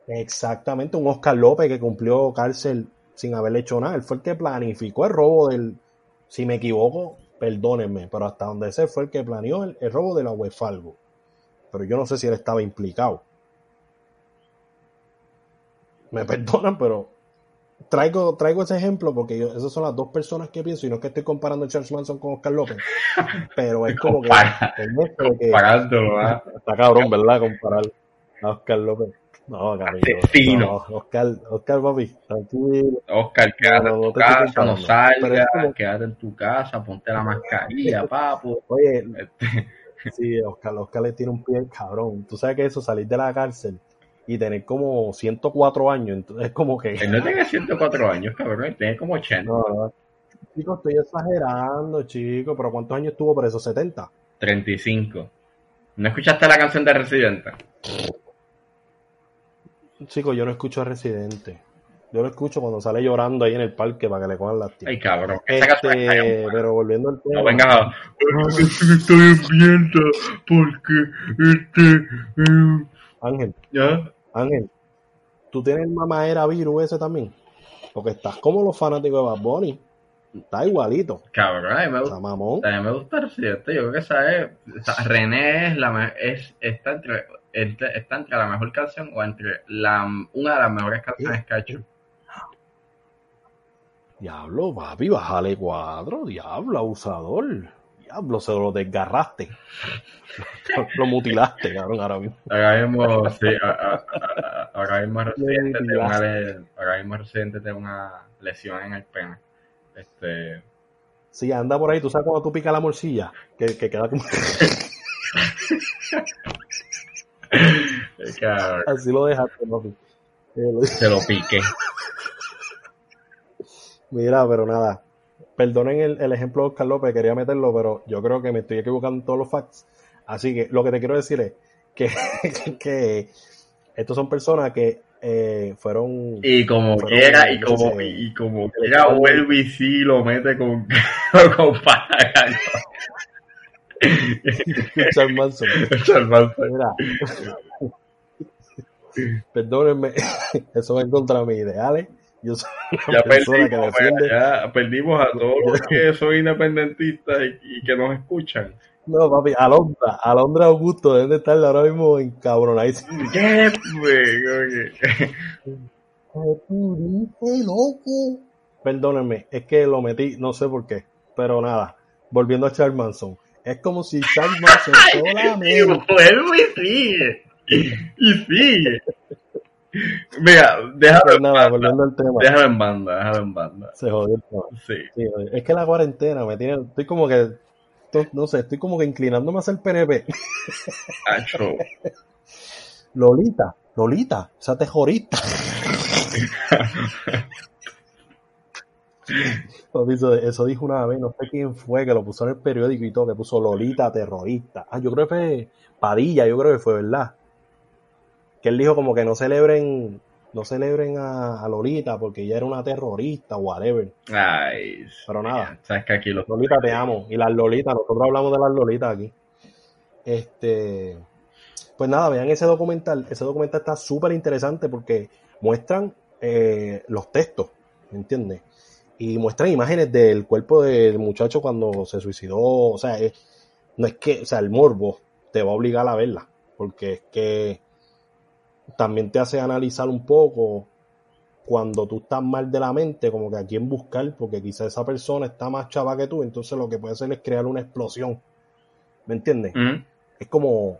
Exactamente, un Oscar López que cumplió cárcel sin haberle hecho nada. Él fue el que planificó el robo del. Si me equivoco, perdónenme, pero hasta donde sé fue el que planeó el, robo de la Falgo. Pero yo no sé si él estaba implicado. Me perdonan, pero traigo, traigo ese ejemplo porque yo, esas son las dos personas que pienso, y no es que estoy comparando a Charles Manson con Oscar López, pero es como que, Comparándolo, está cabrón, ¿verdad? Comparar a Oscar López. No, cariño. Asesino. No, Oscar, Oscar, papi, tranquilo. Oscar, quédate No, en tu casa, no salgas, como- quédate en tu casa, ponte la mascarilla, papu. Oye, Este, sí, Oscar, Oscar le tiene un pie cabrón. Tú sabes que eso, salir de la cárcel y tener como 104 años, entonces es como que... él no tiene 104 años, cabrón, él tiene como 80, No, no. Chico, estoy exagerando, chico, pero ¿cuántos años tuvo preso? ¿70? 35. ¿No escuchaste la canción de Residente? Chico, yo no escucho a Residente. Yo lo escucho cuando sale llorando ahí en el parque para que le cojan las Ay, cabrón, Este, pero volviendo al tema. No vengas a... Estoy hambrienta porque este... eh, Ángel, ¿Ya? Ángel, ¿tú tienes el mamadera virus ese también? Porque estás como los fanáticos de Bad Bunny. Está igualito. Cabrón, a mí me O gusta. sea, mamón. A mí me gusta Residente, yo creo que esa es, o sea, René es la es está entre, entre- está entre la mejor canción o entre la una de las mejores canciones que ha hecho. Diablo, papi, bájale cuadro. Diablo, abusador. Diablo, se lo desgarraste. lo mutilaste, cabrón, ahora mismo. Ahora mismo, sí, a- a- a- a- ahora mismo Residente tiene una le- ahora mismo Residente tiene una lesión en el pene. Este, Si anda por ahí, tú sabes cuando tú picas la morcilla, que, que queda como. Así lo dejaste, papi. Eh, lo- se lo piqué. Mira, pero nada. Perdonen el, el ejemplo de Oscar López, quería meterlo, pero yo creo que me estoy equivocando en todos los facts. Así que lo que te quiero decir es que, que estos son personas que eh, fueron. Y como Fueron, quiera, y no como, sé, y como quiera, vuelve y sí lo mete con, con Charles Manson. Mira. Perdónenme, eso va en contra de mis ideales. Yo soy una Ya persona que perdimos, defiende. ya perdimos a todos los que son independentistas y, y que nos escuchan. No, papi, Alondra, Alondra Augusto deben de estar ahora mismo encabronadísimos. ¿Qué? güey? Oye. loco? Perdónenme, es que lo metí, no sé por qué, pero nada, volviendo a Charles Manson. Es como si Y solamente... vuelve y sigue. Y sigue. Mira, déjalo, Pues nada, volviendo al tema, déjalo en banda, déjalo en banda. se jodió el tema. Sí. Es que la cuarentena me tiene, estoy como que, no sé, estoy como que inclinándome a ser PNP. Acho. Lolita, Lolita, esa terrorista. Papi, Eso, eso dijo una vez, no sé quién fue, que lo puso en el periódico y todo, que puso Lolita terrorista. Ah, yo creo que fue Padilla, yo creo que fue, ¿verdad? Que él dijo como que no celebren, no celebren a, a Lolita porque ella era una terrorista, whatever. Ay. Pero nada. Sabes que aquí los. Lolita, te amo. Y las Lolitas, nosotros hablamos de las Lolitas aquí. Este, pues nada, vean ese documental. Ese documental está súper interesante porque muestran eh, los textos, ¿me entiendes? Y muestran imágenes del cuerpo del muchacho cuando se suicidó. O sea, es- no es que, o sea, el morbo te va a obligar a verla, porque es que también te hace analizar un poco cuando tú estás mal de la mente, como que a quién buscar, porque quizá esa persona está más chava que tú, entonces lo que puede hacer es crear una explosión. ¿Me entiendes? Mm. Es como,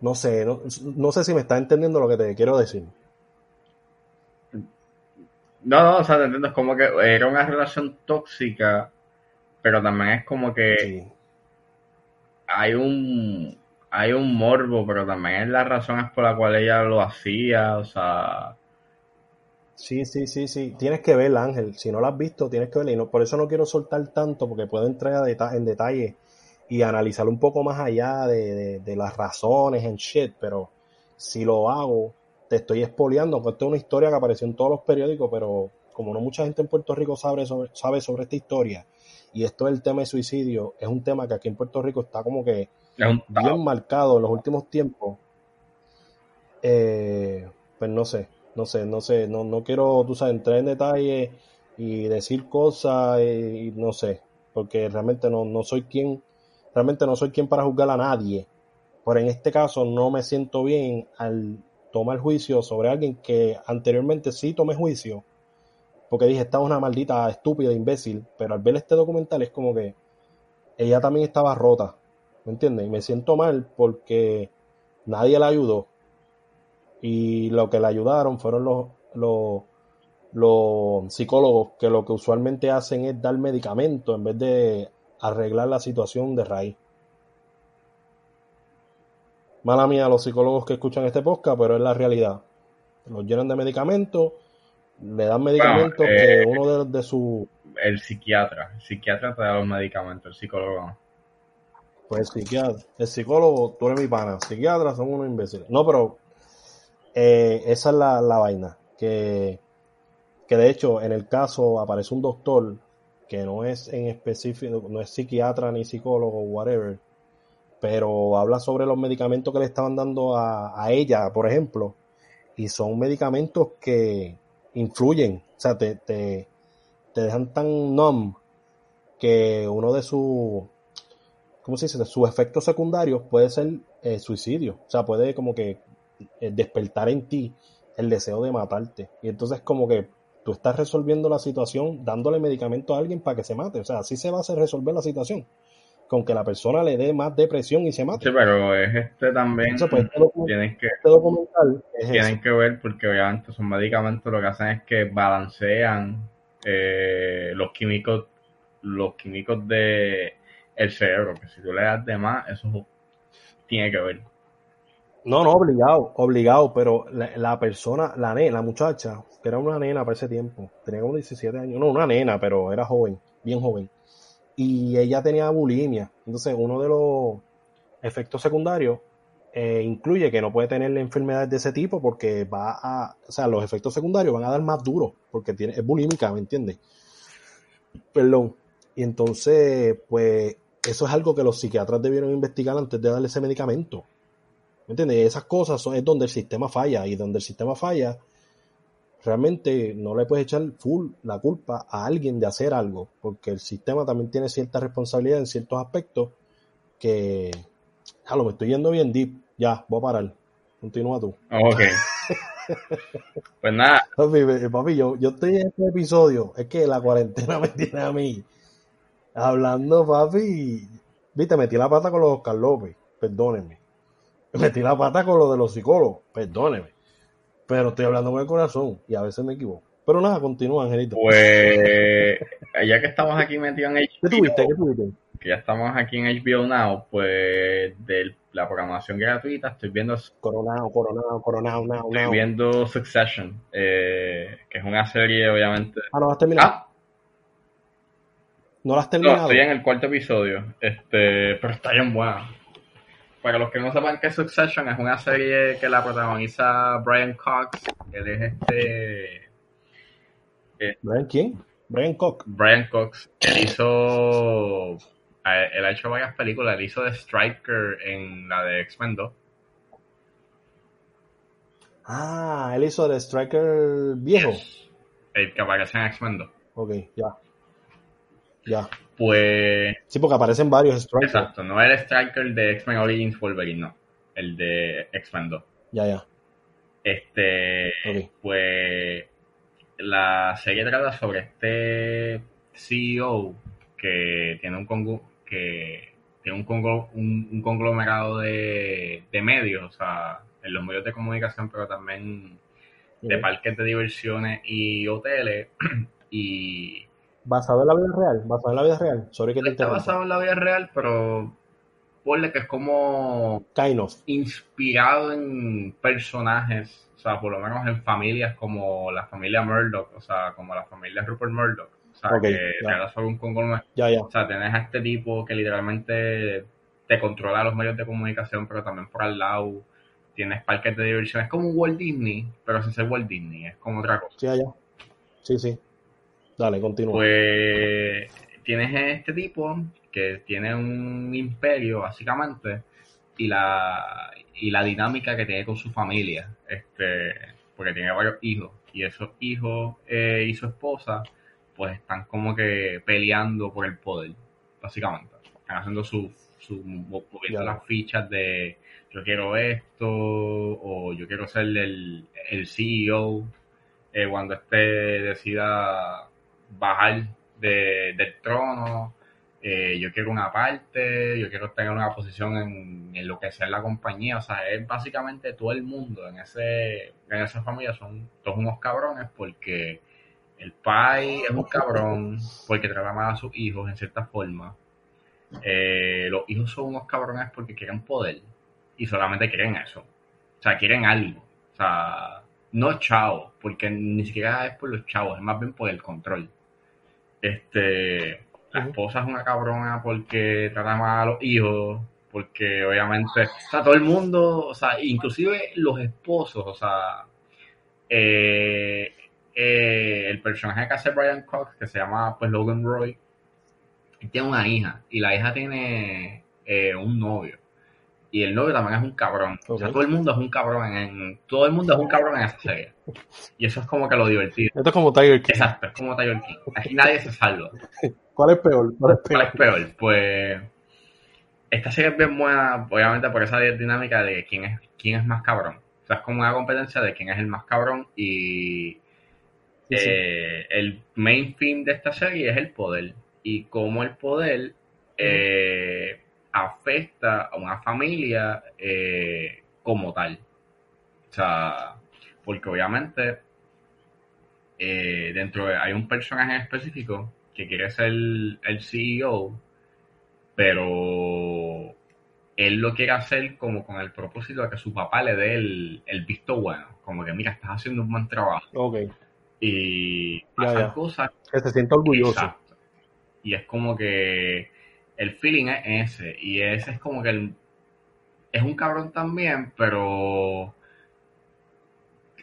no sé, no, no sé si me estás entendiendo lo que te quiero decir. No, no, o sea, te entiendo, es como que era una relación tóxica, pero también es como que Sí, hay un hay un morbo, pero también es las razones por las cuales ella lo hacía, o sea, sí, sí, sí, sí. Tienes que verla, Ángel. Si no la has visto, tienes que verla. Y no, por eso no quiero soltar tanto, porque puedo entrar en detalle y analizar un poco más allá de, de- de las razones en shit, pero si lo hago, te estoy espoleando, porque esto es una historia que apareció en todos los periódicos, pero como no mucha gente en Puerto Rico sabe sobre, sabe sobre esta historia, y esto es el tema de suicidio, es un tema que aquí en Puerto Rico está como que bien marcado en los últimos tiempos. Eh, pues no sé, no sé, no sé, no, no quiero, tú sabes, entrar en detalle y decir cosas y, y no sé, porque realmente no, no soy quien, realmente no soy quien para juzgar a nadie. Pero en este caso no me siento bien al tomar juicio sobre alguien que anteriormente sí tomé juicio, porque dije, esta es una maldita estúpida, imbécil, pero al ver este documental es como que ella también estaba rota, ¿me entiendes? Y me siento mal porque nadie la ayudó. Y lo que le ayudaron fueron los, los, los psicólogos que lo que usualmente hacen es dar medicamento en vez de arreglar la situación de raíz. Mala mía los psicólogos que escuchan este podcast, pero es la realidad. Los llenan de medicamentos, le dan medicamentos Bueno, que eh, uno de, de su El psiquiatra. El psiquiatra te da los medicamentos, el psicólogo no. Pues el psiquiatra, el psicólogo, tú eres mi pana, psiquiatras son unos imbéciles. No, pero eh, esa es la, la vaina, que, que de hecho en el caso aparece un doctor que no es en específico, no es psiquiatra ni psicólogo, whatever, pero habla sobre los medicamentos que le estaban dando a, a ella, por ejemplo, y son medicamentos que influyen, o sea, te, te, te dejan tan numb que uno de sus ¿cómo se dice? Sus efectos secundarios puede ser eh, suicidio. O sea, puede como que eh, despertar en ti el deseo de matarte. Y entonces como que tú estás resolviendo la situación dándole medicamento a alguien para que se mate. O sea, así se va a hacer resolver la situación. Con que la persona le dé más depresión y se mate. Sí, pero es este también. Entonces, pues, este, Tienen que, este documental es tienen eso. que ver porque obviamente son medicamentos lo que hacen es que balancean eh, los químicos los químicos de el cerebro que si tú le das de más eso tiene que ver No, no, obligado, obligado, pero la, la persona, la nena, la muchacha, que era una nena para ese tiempo, tenía como 17 años, no, una nena, pero era joven, bien joven, y ella tenía bulimia, entonces uno de los efectos secundarios eh, incluye que no puede tener enfermedades de ese tipo porque va a, o sea, los efectos secundarios van a dar más duro, porque tiene, es bulímica, ¿me entiendes? Perdón. Y entonces, pues, eso es algo que los psiquiatras debieron investigar antes de darle ese medicamento. ¿Me entiendes? Esas cosas son, es donde el sistema falla y donde el sistema falla, realmente no le puedes echar full la culpa a alguien de hacer algo, porque el sistema también tiene cierta responsabilidad en ciertos aspectos que, a lo me estoy yendo bien deep, ya, voy a parar, continúa tú. ok pues nada Papi, eh, papi, yo, yo estoy en este episodio, es que la cuarentena me tiene a mí hablando, papi, viste, metí la pata con los Oscar López, perdónenme. Metí la pata con lo de los psicólogos, perdónenme. Pero estoy hablando con el corazón y a veces me equivoco. Pero nada, continúa, Angelito. pues ya que estamos aquí metidos en ¿Qué tuviste? HBO ¿Qué tuviste? que ya estamos aquí en HBO Now pues de la programación gratuita estoy viendo Coronado, coronado, coronado, now, estoy now. viendo Succession eh, que es una serie obviamente Ah, no la has terminado. ah No la has No, terminado. estoy en el cuarto episodio, este, pero está bien buena. Para los que no sepan que Succession es una serie que la protagoniza Brian Cox, él es este ¿Brian quién? Brian Koch. Brian Cox, él hizo eh, él ha hecho varias películas, él hizo de Striker en la de X-Men 2. Ah, él hizo el Striker viejo. El que aparece en X-Men 2. Ok, ya. Ya. Pues Sí, porque aparecen varios Strikers. exacto, no el Striker de X-Men Origins Wolverine, no, el de X-Men 2. Ya, ya. Este pues la serie trata sobre este CEO que tiene un congu- que tiene un, conglo- un, un conglomerado de, de medios, o sea, en los medios de comunicación, pero también de parques de diversiones y hoteles. y Basado en la vida real. Basado en la vida real. Sorry que te está basado en la vida real, pero ponle que es como Kind of. inspirado en personajes, o sea, por lo menos en familias como la familia Murdoch, o sea, como la familia Rupert Murdoch, o sea, Ok, que ya. sobre un conglomerado, Ya, ya. o sea, tenés a este tipo que literalmente te controla los medios de comunicación, pero también por al lado tienes parques de diversión, es como un Walt Disney, pero sin ser Walt Disney, es como otra cosa. Sí, allá. Sí, sí. Dale, continúa. Pues tienes este tipo que tiene un imperio, básicamente, y la, y la dinámica que tiene con su familia, este, porque tiene varios hijos, y esos hijos eh, y su esposa, pues están como que peleando por el poder, básicamente. Están haciendo su, su moviendo las fichas de yo quiero esto, o yo quiero ser el, el CEO, eh, cuando este decida bajar de- del trono, eh, yo quiero una parte, yo quiero tener una posición en, en, lo que sea la compañía, o sea, es básicamente todo el mundo en ese en esa familia son todos unos cabrones porque el pai es un cabrón porque trata mal a sus hijos en cierta forma. Eh, los hijos son unos cabrones porque quieren poder y solamente quieren eso. O sea, quieren algo. O sea, no chavos, porque ni siquiera es por los chavos, es más bien por el control. Este, la esposa es una cabrona porque trata mal a los hijos, porque obviamente, o sea, todo el mundo, o sea, inclusive los esposos, o sea, eh, eh, el personaje que hace Brian Cox, que se llama pues Logan Roy, tiene una hija y la hija tiene eh, un novio y el novio también es un cabrón. O sea, todo el mundo es un cabrón en, todo el mundo es un cabrón en esa serie. Y eso es como que lo divertido. Esto es como Tiger King. Exacto, es como Tiger King. Aquí nadie se salva. ¿Cuál es peor? ¿Cuál es peor? ¿Cuál es peor? Pues esta serie es bien buena, obviamente por esa dinámica de quién es quién es más cabrón. O sea, es como una competencia de quién es el más cabrón y sí, sí. Eh, el main theme de esta serie es el poder y cómo el poder eh, afecta a una familia eh, como tal. O sea, porque obviamente eh, dentro de, hay un personaje específico que quiere ser el, el CEO, pero él lo quiere hacer como con el propósito de que su papá le dé el, el visto bueno, como que mira, estás haciendo un buen trabajo. Ok. Y pasan Ya, ya. cosas Que se siente orgulloso. Exacto. Y es como que el feeling es ese. Y ese es como que el- es un cabrón también, pero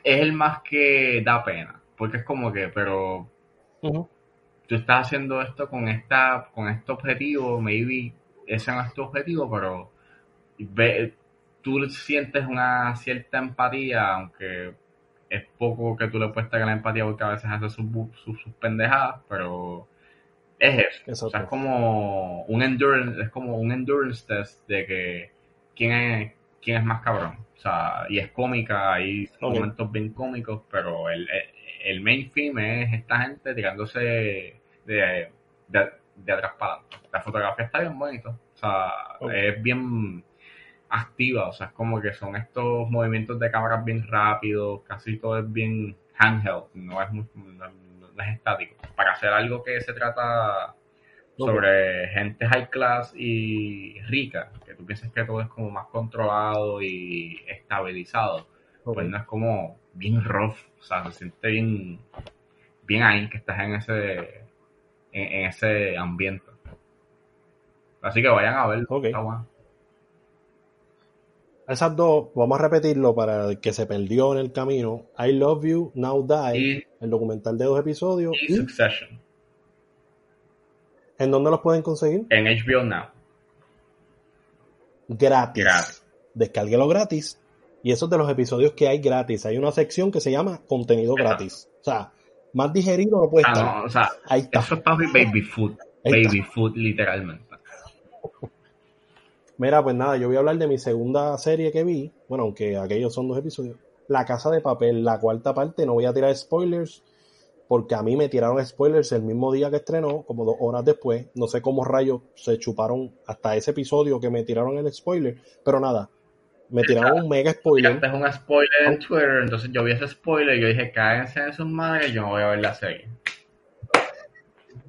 es el más que da pena. Porque es como que, pero Ujú. tú estás haciendo esto con esta, con este objetivo, maybe ese no es tu objetivo, pero ve, tú sientes una cierta empatía, aunque es poco que tú le puedes tener la empatía porque a veces hace sus, sus pendejadas, pero es eso. O sea, Exacto. es como un endurance, es como un endurance test de que quién es, quién es más cabrón. O sea, y es cómica, hay momentos bien cómicos, pero el, el, main theme es esta gente tirándose de, de, de atrás para adelante. La fotografía está bien bonita. O sea, es bien activa. O sea, es como que son estos movimientos de cámaras bien rápidos. Casi todo es bien handheld. No es, muy, no, no es estático. Para hacer algo que se trata sobre gente high class y rica, que tú piensas que todo es como más controlado y estabilizado, pues no es como bien rough, o sea, se siente bien, bien ahí que estás en ese, en, en ese ambiente. Así que vayan a verlo, Ok. está bueno. Esas dos, vamos a repetirlo para el que se perdió en el camino. I Love You, Now Die, Y, el documental de dos episodios. y ¿Y Succession, en dónde los pueden conseguir? en HBO Now, Gratis. gratis. Descárguelo gratis. Y esos de los episodios que hay gratis. Hay una sección que se llama contenido Exacto. gratis. O sea, más digerido no puede Ah, estar. no, o sea, Ahí está. eso es papi baby food, Ahí está. baby food literalmente. Mira, pues nada, yo voy a hablar de mi segunda serie que vi. Bueno, aunque aquellos son dos episodios. La Casa de Papel, la cuarta parte. No voy a tirar spoilers. Porque a mí me tiraron spoilers el mismo día que estrenó, como dos horas después. No sé cómo rayos se chuparon hasta ese episodio que me tiraron el spoiler. Pero nada, me tiraron un mega spoiler. Tiraste un spoiler en Twitter, entonces yo vi ese spoiler y yo dije, cáguense en sus madres, yo no voy a ver la serie.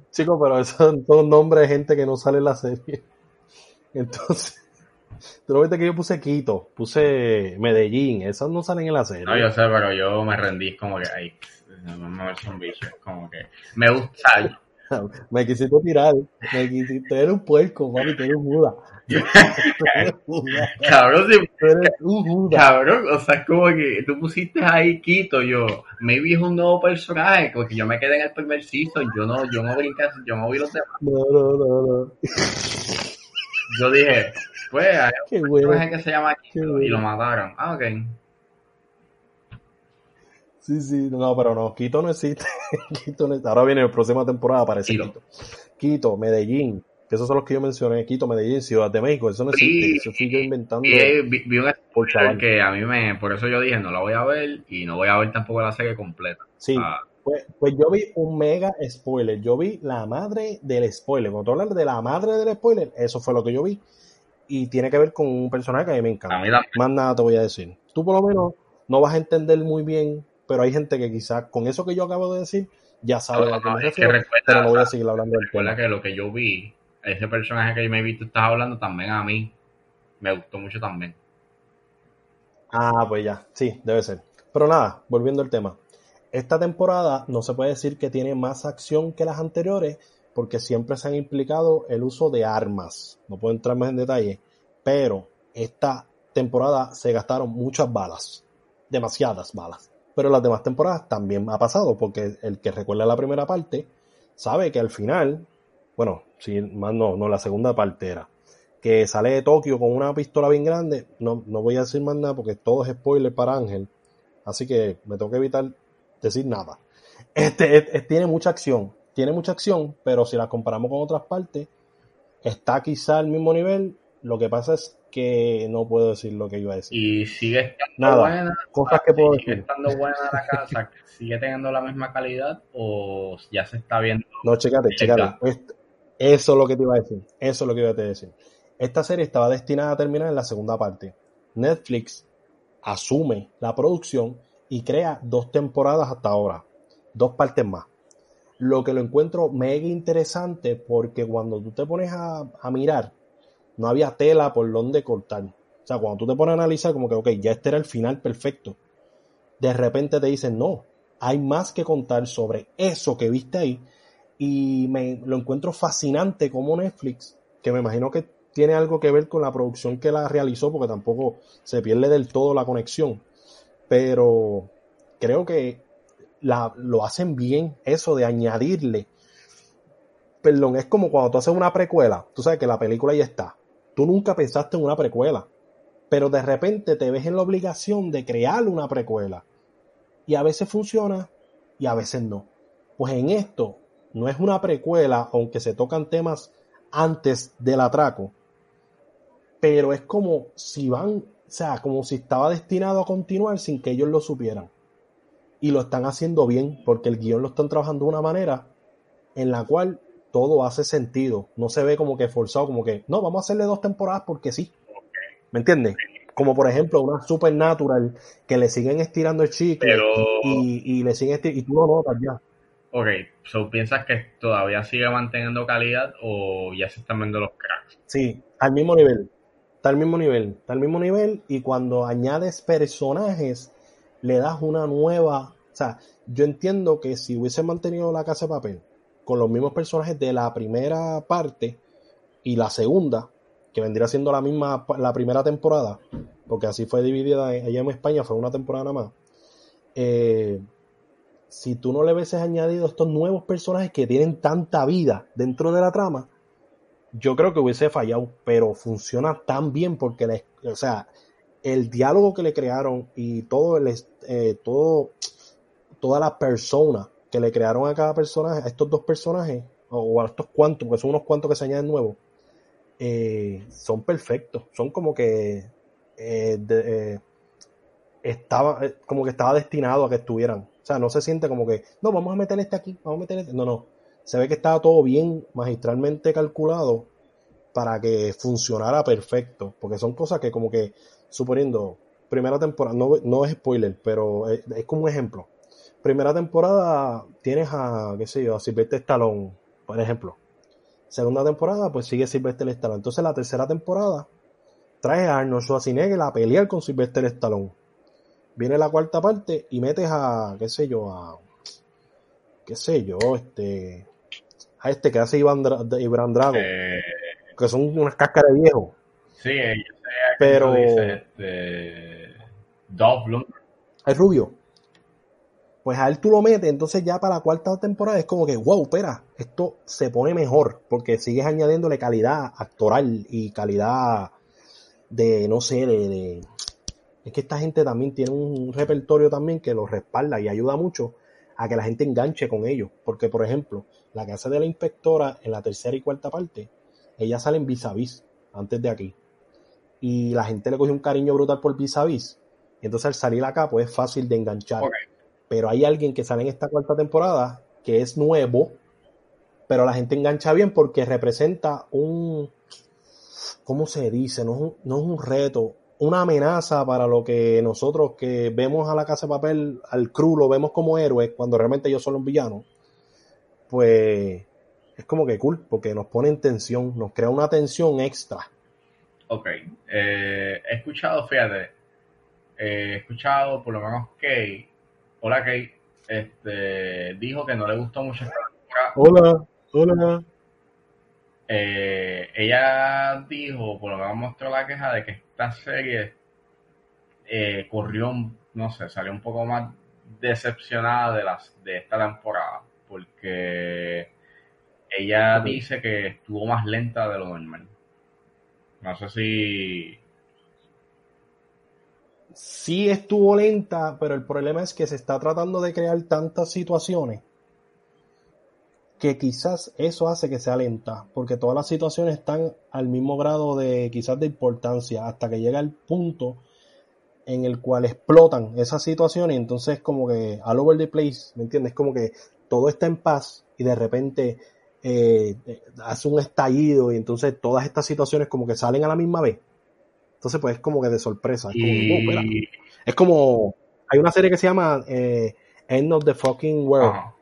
Chicos, pero esos son todos nombres de gente que no sale en la serie. Entonces, tú no viste que yo puse Quito, puse Medellín, esos no salen en la serie. No, yo sé, pero yo me rendí como que, ay, no me son bichos, como que me gusta, Me quisiste tirar, me quisiste, eres un puerco, mami, tú eres un Judas, cabrón, si- un cabrón, o sea, es como que tú pusiste ahí Quito, yo, maybe es un nuevo personaje, porque yo me quedé en el primer season, yo no, yo no brinqué, yo no vi los demás, No, no, no, no. yo dije, pues, hay Qué un bueno. personaje que se llama y lo mataron, ah, ok, Sí, sí, no, pero no, Quito no existe. Quito no existe. Ahora viene la próxima temporada, aparece Quito. Quito. Quito, Medellín, que esos son los que yo mencioné, Quito, Medellín, Ciudad de México, eso no existe, Sí. eso fui yo inventando Y eh, vi, vi un por spoiler chaval. que a mí me, por eso yo dije, no la voy a ver y no voy a ver tampoco la serie completa. Sí, Ah, Pues, pues yo vi un mega spoiler. Yo vi la madre del spoiler. Cuando tú hablas de la madre del spoiler, eso fue lo que yo vi. Y tiene que ver con un personaje que a mí me encanta. Mí. Más nada te voy a decir. Tú por lo menos no vas a entender muy bien, pero hay gente que quizás con eso que yo acabo de decir ya sabe a qué me No, es que recuerda, pero no voy a seguir hablando del recuerda que lo que yo vi, ese personaje que me vi tú estás hablando también a mí, me gustó mucho también. Ah, pues ya, sí, debe ser. Pero nada, volviendo al tema. Esta temporada no se puede decir que tiene más acción que las anteriores porque siempre se han implicado el uso de armas. No puedo entrar más en detalle, pero esta temporada se gastaron muchas balas, demasiadas balas. Pero las demás temporadas también ha pasado porque el que recuerda la primera parte sabe que al final, bueno, si más no, no, la segunda parte era que sale de Tokio con una pistola bien grande. No, no voy a decir más nada porque todo es spoiler para Ángel. Así que me tengo que evitar decir nada. Este, es- es- tiene mucha acción. Tiene mucha acción, pero si la comparamos con otras partes, está quizá al mismo nivel. Lo que pasa es que no puedo decir lo que iba a decir. Y sigue estando Nada, buena, cosas que puedo sigue decir. estando buena la casa, sigue teniendo la misma calidad o ya se está viendo. No, chécate, chécate. Eso es lo que te iba a decir. Eso es lo que iba a decir. Esta serie estaba destinada a terminar en la segunda parte. Netflix asume la producción y crea dos temporadas hasta ahora. Dos partes más. Lo que lo encuentro mega interesante porque cuando tú te pones a, mirar, no había tela por donde cortar. O sea, cuando tú te pones a analizar, como que, ok, ya este era el final perfecto. De repente te dicen, no, hay más que contar sobre eso que viste ahí. Y me lo encuentro fascinante como Netflix, que me imagino que tiene algo que ver con la producción que la realizó, porque tampoco se pierde del todo la conexión. Pero creo que lo hacen bien, eso de añadirle. Perdón, es como cuando tú haces una precuela, tú sabes que la película ya está. Tú nunca pensaste en una precuela, pero de repente te ves en la obligación de crear una precuela. Y a veces funciona y a veces no. Pues en esto no es una precuela, aunque se tocan temas antes del atraco, pero es como si van, o sea, como si estaba destinado a continuar sin que ellos lo supieran. Y lo están haciendo bien, porque el guion lo están trabajando de una manera en la cual todo hace sentido. No se ve como que forzado, como que, no, vamos a hacerle dos temporadas porque sí. ¿Me entiendes? Como por ejemplo una Supernatural que le siguen estirando el chicle Pero, y, y le siguen estirando, y tú lo notas ya. ok, so, ¿piensas que todavía sigue manteniendo calidad o ya se están viendo los cracks? Sí, al mismo nivel. Está al mismo nivel. Está al mismo nivel. Y cuando añades personajes, le das una nueva. O sea, yo entiendo que si hubiese mantenido la casa de papel con los mismos personajes de la primera parte y la segunda, que vendría siendo la misma la primera temporada, porque así fue dividida allá en España, fue una temporada nada más. eh, si tú no le hubieses añadido estos nuevos personajes que tienen tanta vida dentro de la trama, yo creo que hubiese fallado, pero funciona tan bien porque, le- o sea, el diálogo que le crearon y todo el, eh, todo, toda la persona que le crearon a cada personaje, a estos dos personajes, o, a estos cuantos, porque son unos cuantos que se añaden nuevos, eh, son perfectos, son como que eh, eh, estaba, como que estaba destinado a que estuvieran. O sea, no se siente como que, no, vamos a meter este aquí, vamos a meter este. No, no. Se ve que estaba todo bien magistralmente calculado para que funcionara perfecto. Porque son cosas que como que, suponiendo, primera temporada, no, no es spoiler, pero es, es como un ejemplo. Primera temporada tienes a, qué sé yo, a Sylvester Stallone, por ejemplo. Segunda temporada, pues sigue Sylvester Stallone. Entonces la tercera temporada traes a Arnold Schwarzenegger a pelear con Sylvester Stallone. Viene la cuarta parte y metes a, qué sé yo, a, qué sé yo, este, a este que hace Iván, Dra- Iván Drago, Eh, que son unas cáscaras de viejo. sí, eh, Pero-. Es rubio. Pues a él tú lo metes, entonces ya para la cuarta temporada es como que, wow, espera, esto se pone mejor, porque sigues añadiéndole calidad actoral y calidad de, no sé, de, de- Es que esta gente también tiene un repertorio también que los respalda y ayuda mucho a que la gente enganche con ellos. Porque, por ejemplo, la hace de la inspectora en la tercera y cuarta parte, ella sale en vis a vis, antes de aquí. Y la gente le coge un cariño brutal por vis a vis. Y entonces al salir acá, pues es fácil de enganchar. Pero hay alguien que sale en esta cuarta temporada que es nuevo, pero la gente engancha bien porque representa un, ¿cómo se dice? No es un, no es un reto, una amenaza para lo que nosotros que vemos a la casa de papel, al crew, lo vemos como héroes, cuando realmente ellos son los villanos, pues es como que cool, porque nos pone en tensión, nos crea una tensión extra. Ok, eh, he escuchado, fíjate, eh, he escuchado por lo menos Kay, hola Kay, este, dijo que no le gustó mucho esta Hola, hola. Eh, ella dijo, por lo menos mostró la queja de que esta serie eh, corrió, no sé, salió un poco más decepcionada de, las, de esta temporada, porque ella dice que estuvo más lenta de lo normal. No sé si... Sí estuvo lenta, pero el problema es que se está tratando de crear tantas situaciones que quizás eso hace que sea lenta, porque todas las situaciones están al mismo grado de quizás de importancia hasta que llega el punto en el cual explotan esas situaciones y entonces como que all over the place, ¿me entiendes? Como que todo está en paz y de repente eh, hace un estallido y entonces todas estas situaciones como que salen a la misma vez. Entonces pues es como que de sorpresa, es como, oh, espera. Y... Es como, hay una serie que se llama eh, End of the Fucking World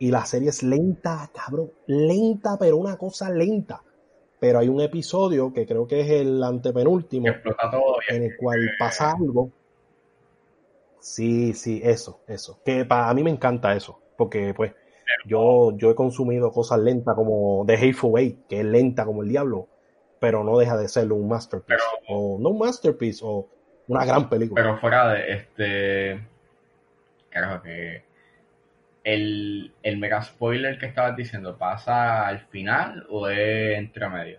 y la serie es lenta, cabrón, lenta, pero una cosa lenta. Pero hay un episodio que creo que es el antepenúltimo todo en el cual pasa algo. Sí, sí, eso, eso. Que para mí me encanta eso, porque pues yo, yo he consumido cosas lentas como The Hateful Eight, que es lenta como el diablo, pero no deja de ser un masterpiece. Pero- o no un masterpiece, o una gran película. Pero fuera de este. Carajo, que. El, el mega spoiler que estabas diciendo, ¿pasa al final o es entre medio?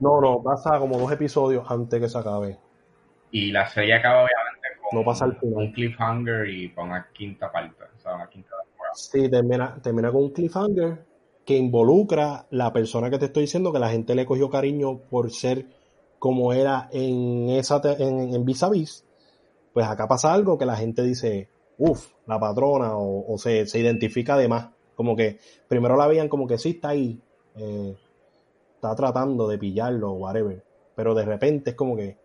No, no, pasa como dos episodios antes que se acabe. Y la serie acaba obviamente con No pasa al final. un cliffhanger y con una quinta parte, o sea, una quinta. Sí, termina, termina con un cliffhanger que involucra la persona que te estoy diciendo que la gente le cogió cariño por ser como era en esa en, en Vis a Vis. Pues acá pasa algo que la gente dice, uff, la patrona, o, se, se identifica de más. Como que primero la veían como que sí está ahí, eh, está tratando de pillarlo o whatever. Pero de repente es como que,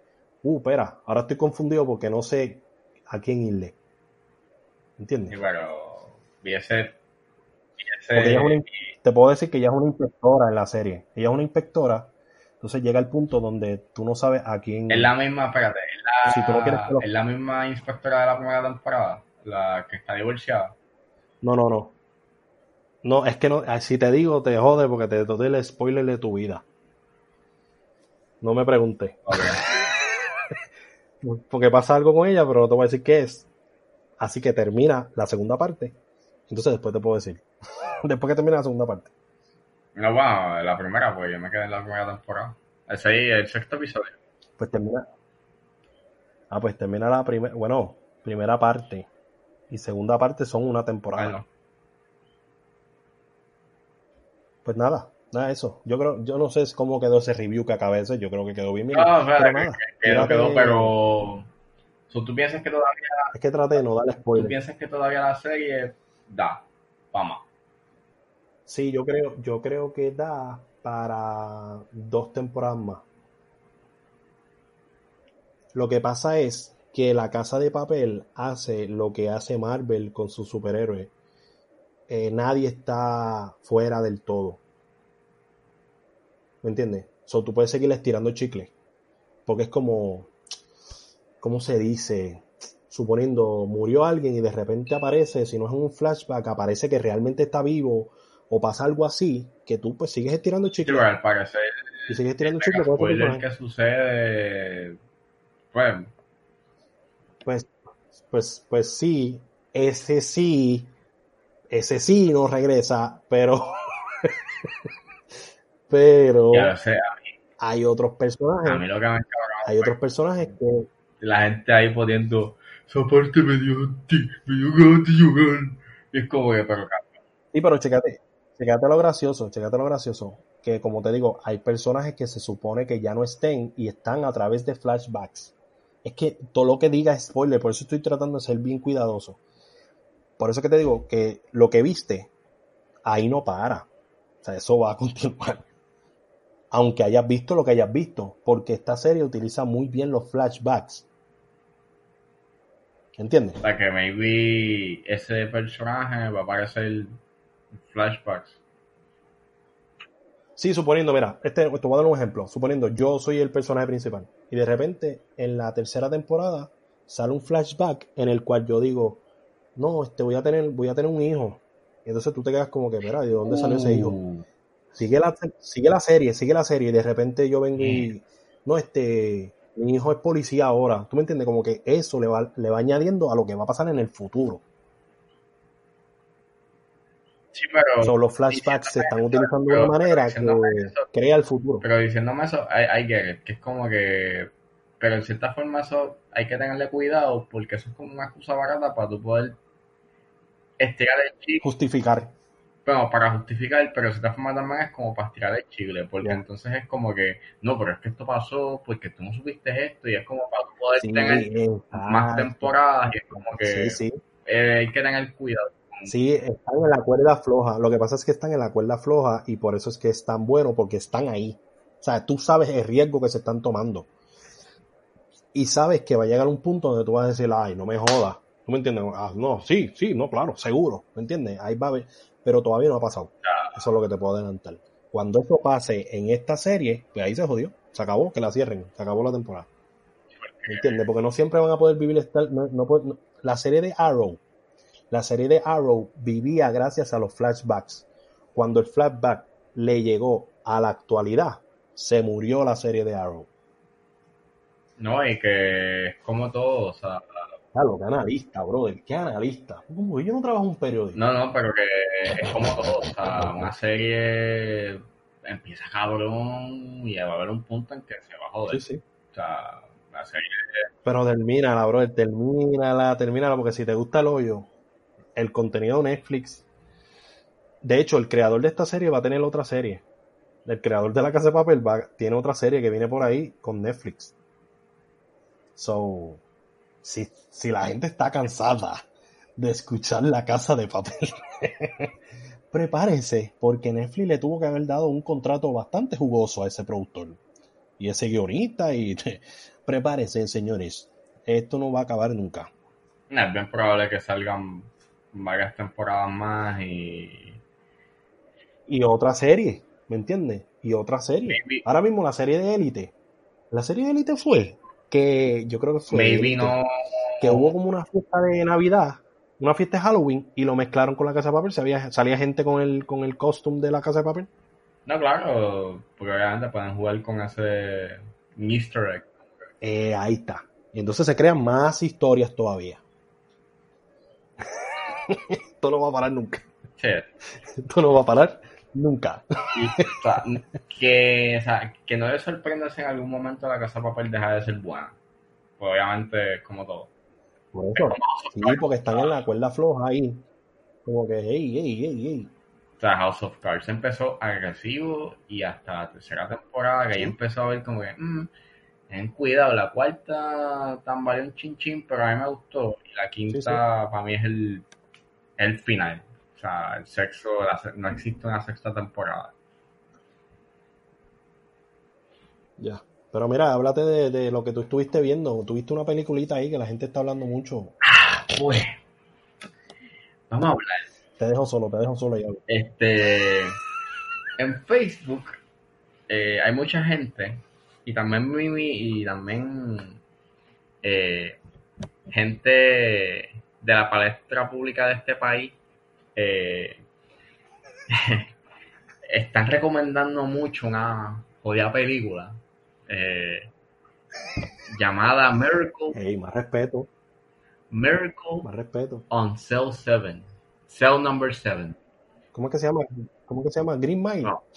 uh, espera, ahora estoy confundido porque no sé a quién irle. ¿Entiendes? Viese. Porque ella es una, te puedo decir que ella es una inspectora en la serie. Ella es una inspectora. Entonces llega el punto donde tú no sabes a quién. es la misma, espérate, es la, Si tú no quieres lo- es la misma inspectora de la primera temporada, la que está divorciada. No, no, no. No, es que no. Si te digo, te jode porque te doy el spoiler de tu vida. No me preguntes. Ok. Porque pasa algo con ella, pero no te voy a decir qué es. Así que termina la segunda parte. Entonces después te puedo decir. después que termina la segunda parte. No, bueno, la primera, pues yo me quedé en la primera temporada. El, seis- el sexto episodio. Pues termina. Ah, pues termina la primera. Bueno, primera parte y segunda parte son una temporada. Bueno, Pues nada, nada de eso. Yo creo, yo no sé cómo quedó ese review que acabé de hacer. Yo creo que quedó bien. bien. no, espera, pero que- nada, que quedó, quedó, pero. ¿Tú piensas que todavía, Es que traté de no tú spoiler. piensas que todavía la serie da fama? Sí, yo creo, yo creo que da para dos temporadas más. Lo que pasa es que la Casa de Papel hace lo que hace Marvel con sus superhéroes. Eh, nadie está fuera del todo. ¿Me entiendes? So, tú puedes seguir estirando chicle. Porque es como, ¿cómo se dice? Suponiendo, murió alguien y de repente aparece, si no es un flashback, aparece que realmente está vivo o pasa algo así, que tú pues sigues estirando Sí, chicle. al parecer, Y sigues estirando chicle con personaje. que sucede. Pues, Pues, pues, pues sí, ese sí, ese sí no regresa, pero, pero ya lo sé, a mí, hay otros personajes, a mí lo que me hay otros personajes que, la gente ahí poniendo esa parte me dio me dio ganas de llorar. Es como que, pero sí, pero chécate, chécate lo gracioso, chécate lo gracioso, que como te digo, hay personajes que se supone que ya no estén y están a través de flashbacks. Es que todo lo que diga es spoiler, por eso estoy tratando de ser bien cuidadoso. por eso que te digo que lo que viste, ahí no para. O sea, eso va a continuar. Aunque hayas visto lo que hayas visto, porque esta serie utiliza muy bien los flashbacks. ¿Entiendes? O sea, que maybe ese personaje va a aparecer flashbacks. Sí, suponiendo, mira, este, te voy a dar un ejemplo. Suponiendo, yo soy el personaje principal. Y de repente, en la tercera temporada, sale un flashback en el cual yo digo, no, este voy a tener, voy a tener un hijo. Y entonces tú te quedas como que, mira, ¿de dónde salió ese hijo? Uh, Sigue la, sigue la serie, sigue la serie, y de repente yo vengo y, no, este, mi hijo es policía ahora. ¿Tú me entiendes? Como que eso le va, le va añadiendo a lo que va a pasar en el futuro. Sí, pero, So, los flashbacks se están eso, utilizando de una manera que eso- crea el futuro. pero diciéndome eso, get it, que es como que, pero en cierta forma eso hay que tenerle cuidado porque eso es como una excusa barata para tú poder estirar el chicle, Justificar. Bueno, para justificar, pero de cierta forma también es como para estirar el chicle, porque entonces es como que, no, pero es que esto pasó porque tú no supiste esto y es como para poder Sí, tener más temporadas y es como que Sí, sí. eh, hay que tener cuidado. Sí, están en la cuerda floja. Lo que pasa es que están en la cuerda floja y por eso es que es tan bueno, porque están ahí. O sea, tú sabes el riesgo que se están tomando. Y sabes que va a llegar un punto donde tú vas a decir, ay, no me jodas. ¿Tú me entiendes? Ah, no, sí, sí, no, claro, seguro. ¿Me entiendes? Ahí va a haber. Pero todavía no ha pasado. Eso es lo que te puedo adelantar. Cuando eso pase en esta serie, pues ahí se jodió. Se acabó, que la cierren. Se acabó la temporada. ¿Me entiendes? Porque no siempre van a poder vivir esta- no- no puede- no- la serie de Arrow. La serie de Arrow vivía gracias a los flashbacks. Cuando el flashback le llegó a la actualidad, se murió la serie de Arrow. No, y que es como todo, o sea, Claro, qué analista, brother, qué analista. Yo no trabajo en un periódico. no, no, pero que es como todo, o sea, una serie empieza cabrón y va a haber un punto en que se va a joder. Sí, sí. O sea, la serie, Pero termínala, brother, termínala, termínala, porque si te gusta el hoyo, el contenido de Netflix. De hecho, el creador de esta serie va a tener otra serie. El creador de La Casa de Papel va, tiene otra serie que viene por ahí con Netflix. So, si, si la gente está cansada de escuchar La Casa de Papel, prepárense, porque Netflix le tuvo que haber dado un contrato bastante jugoso a ese productor y ese guionista y prepárense, señores. Esto no va a acabar nunca. es bien probable que salgan varias temporadas más y Y otra serie, ¿me entiendes? Y otra serie. maybe, Ahora mismo la serie de Élite. La serie de Élite fue que yo creo que fue maybe no, que hubo como una fiesta de Navidad, una fiesta de Halloween y lo mezclaron con la Casa de Papel. Salía, salía gente con el con el costume de la Casa de Papel. no, claro, porque obviamente pueden jugar con ese Easter egg. Eh, ahí está. Y entonces se crean más historias todavía. Esto no va a parar nunca. Sí, Esto no va a parar nunca. Y, o sea, que, o sea, que no le sorprenda si en algún momento la casa de papel deja de ser buena. Pues obviamente es como todo. Por eso. Sí, porque están en la cuerda floja ahí. Como que, hey, hey, hey, hey. O sea, House of Cards empezó agresivo y hasta la tercera temporada que ahí empezó a ver como que, mm, ten cuidado, la cuarta tambaleó un chin chin, pero a mí me gustó. Y la quinta para mí es el, el final. O sea, el sexo, no existe una sexta temporada. Ya. Pero mira, háblate de, de lo que tú estuviste viendo. Tuviste una peliculita ahí que la gente está hablando mucho. Pues, vamos a hablar. Te dejo solo, te dejo solo ya. Este, en Facebook eh, hay mucha gente y también Mimi y también eh, gente de la palestra pública de este país eh, están recomendando mucho una jodida película eh, llamada Miracle, Hey, más respeto, Miracle más respeto. on Cell 7, Cell number 7. ¿Cómo es que se llama? ¿Cómo es que se llama? Green Mile. No.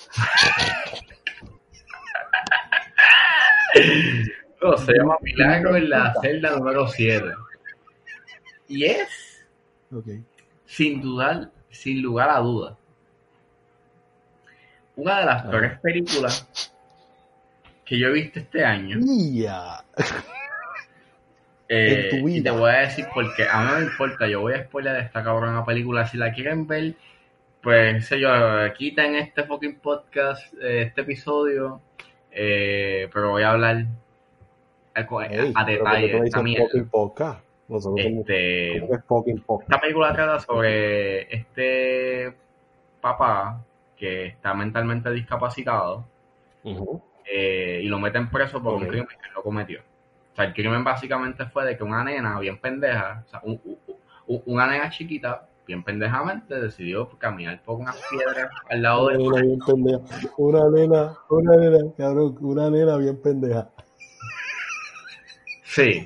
No, se llama Milagro en la celda número 7. Y es, Ok. Sin dudar, sin lugar a dudas, una de las peores películas que yo he visto este año. Ya. Eh, En tu Y te voy a decir porque a mí no me importa, yo voy a spoiler de esta cabrona película. Si la quieren ver, pues sé yo, quiten este fucking podcast, eh, este episodio, eh, pero voy a hablar a, Ey, pero detalle tú me dices fucking podcast. Nosotros somos Este, ¿cómo que es fucking podcast. esta película trata sobre este papá que está mentalmente discapacitado eh, y lo meten preso por un crimen que él no cometió. O sea, el crimen básicamente fue de que una nena bien pendeja, o sea, un- un- un- una nena chiquita, bien pendejamente, decidió caminar por unas piedras al lado Una del nena bien pendeja. Una nena, una nena, cabrón, una nena bien pendeja. Sí.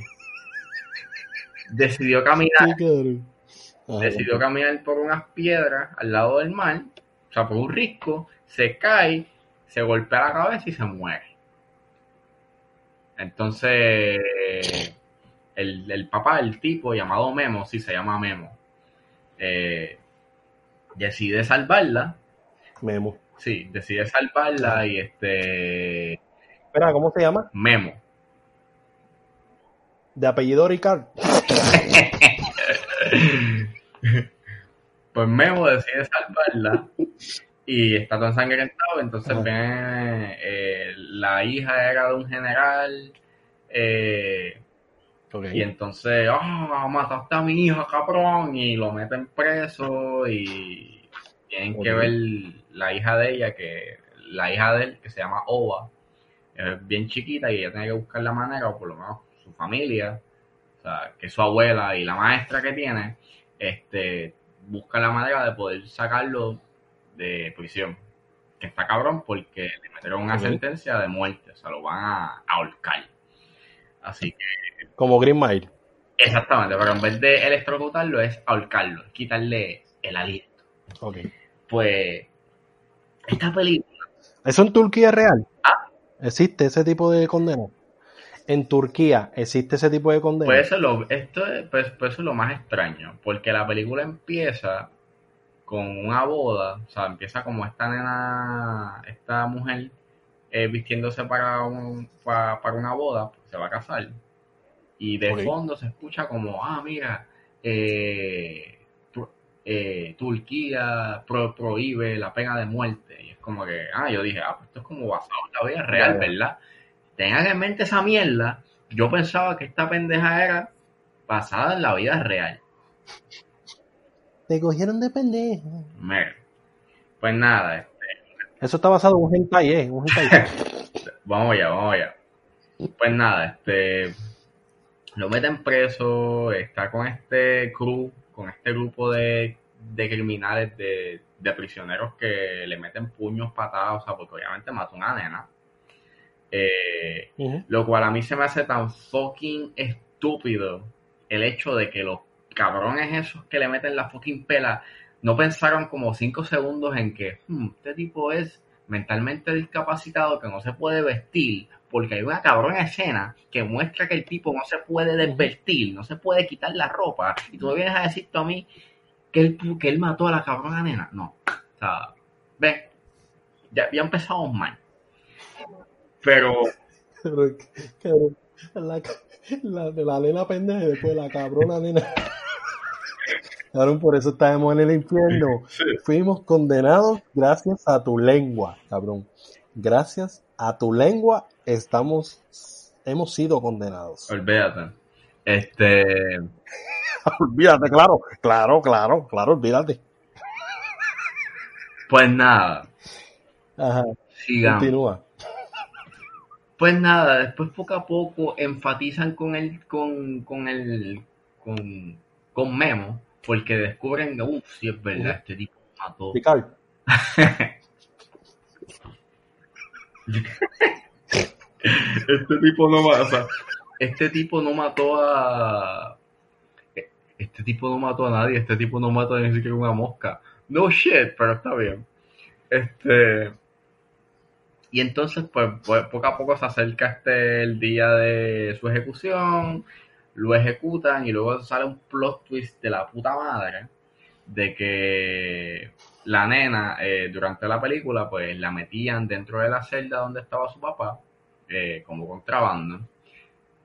Decidió caminar. Ajá, decidió caminar por unas piedras al lado del mar, o sea, por un risco, se cae, se golpea la cabeza y se muere. Entonces, el, el papá, el tipo llamado Memo, sí se llama Memo, eh, decide salvarla, Memo. sí, decide salvarla y este, Espera, ¿cómo se llama? Memo, De apellido Ricard. pues Memo decide salvarla y está todo ensangrentado, entonces ven, eh, la hija era de un general, eh, y entonces, ah, mataste a mi hija, cabrón, y lo meten preso y tienen que ver la hija de ella, que la hija de él, que se llama Ova, es bien chiquita y ella tiene que buscar la manera, o por lo menos su familia, o sea, que su abuela y la maestra que tiene, este, busca la manera de poder sacarlo de prisión. Que está cabrón porque le metieron una sentencia de muerte, o sea, lo van a, a ahorcar. Así que, Como Green Mile. exactamente, pero en vez de electrocutarlo es ahorcarlo, es quitarle el aliento. Ok. Pues, esta película, ¿Eso en Turquía es real? Ah. ¿Existe ese tipo de condena? En Turquía existe ese tipo de condena. pues eso, es lo, esto es, pues, pues eso es lo más extraño, porque la película empieza con una boda, o sea, empieza como esta nena, esta mujer eh, vistiéndose para, un, pa- para una boda, se va a casar, y de fondo se escucha como, ah, mira, eh, eh, Turquía pro- prohíbe la pena de muerte, y es como que, ah, yo dije, ah, pues esto es como basado en la vida real. ¿verdad? Tengan en mente esa mierda, yo pensaba que esta pendeja era basada en la vida real. Te cogieron de pendejo. Mira, Pues nada, este, Eso está basado en un hentai, ¿eh? Un hentai. vamos allá, vamos allá. Pues nada, este lo meten preso, está con este crew, con este grupo de, de criminales, de, de prisioneros que le meten puños, patadas, o sea, porque obviamente mató una nena. Eh, lo cual a mí se me hace tan fucking estúpido el hecho de que los cabrones esos que le meten la fucking pela no pensaron como cinco segundos en que "Hmm, este tipo es mentalmente discapacitado que no se puede vestir porque hay una cabrona escena que muestra que el tipo no se puede desvestir, no se puede quitar la ropa y tú me vienes a decir tú a mí que él, que él mató a la cabrona nena. No, o sea, ve, ya, ya empezamos mal. Pero la, la, de la nena pendeja y después la cabrona nena. Cabrón, por eso estábamos en el infierno. Fuimos condenados gracias a tu lengua, cabrón. Gracias a tu lengua estamos, hemos sido condenados. Olvídate. Este, olvídate, claro, claro, claro, claro, olvídate. pues nada, Ajá, sigamos. continúa. Pues nada, después poco a poco enfatizan con el, con, con el, con, con Memo, porque descubren que, uff, sí es verdad, este tipo mató. Ricardo, Este tipo no mató, este tipo no mató a, este tipo no mató a nadie, este tipo no mató ni siquiera una mosca. No shit, pero está bien. Este, y entonces, pues, pues, poco a poco se acerca este el día de su ejecución, lo ejecutan y luego sale un plot twist de la puta madre de que la nena eh, durante la película pues la metían dentro de la celda donde estaba su papá eh, como contrabando.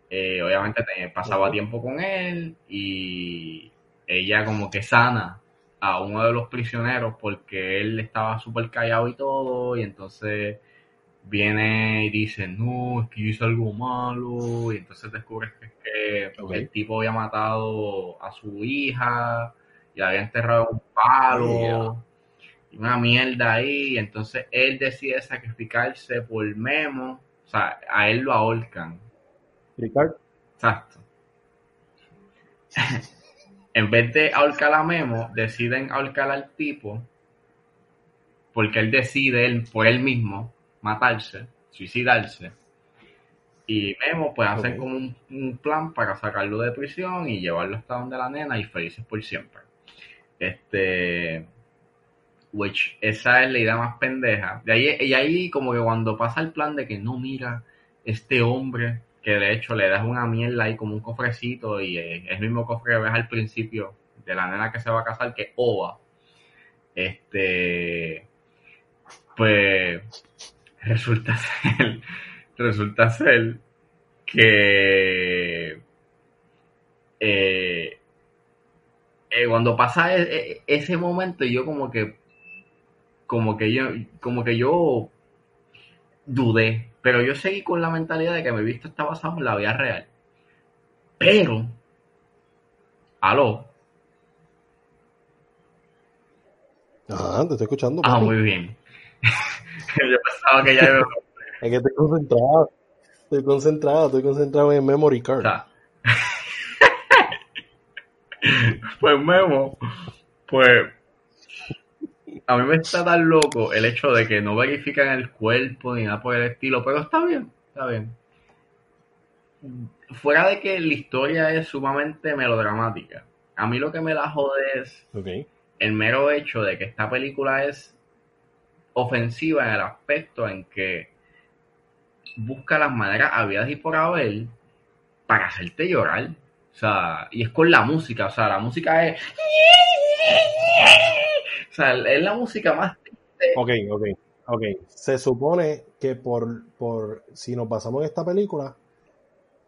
Eh, obviamente te- pasaba tiempo con él y ella como que sana a uno de los prisioneros porque él estaba súper callado y todo y entonces viene y dice, no, es que yo hice algo malo y entonces descubres que, es que Ok. el tipo había matado a su hija y la había enterrado en un palo y una mierda ahí y entonces él decide sacrificarse por Memo, o sea, a él lo ahorcan. Ricardo, Exacto. en vez de ahorcar a Memo, deciden ahorcar al tipo porque él decide él, por él mismo matarse, suicidarse. Y Memo pues hacen Ok. como un, un plan para sacarlo de prisión y llevarlo hasta donde la nena y felices por siempre. Este which esa es la idea más pendeja. De ahí, y ahí como que cuando pasa el plan de que no mira este hombre que de hecho le das una mierda ahí como un cofrecito y es el mismo cofre que ves al principio de la nena que se va a casar que Ova. Este pues resulta ser resulta ser que eh, eh, cuando pasa e- e- ese momento yo como que como que yo como que yo dudé pero yo seguí con la mentalidad de que mi visto está basado en la vida real. Pero aló. Ah, te estoy escuchando. ah muy bien yo pensaba que ya iba- Es que estoy concentrado. Estoy concentrado, estoy concentrado en memory card. o sea, pues Memo pues a mí me está tan loco el hecho de que no verifican el cuerpo ni nada por el estilo, pero está bien, está bien. Fuera de que la historia es sumamente melodramática, a mí lo que me la jode es el mero hecho de que esta película es ofensiva en el aspecto en que busca las maneras habidas y por haber para hacerte llorar. O sea, y es con la música, o sea, la música es... O sea, es la música más... Ok, ok, ok. Se supone que por, por si nos basamos en esta película,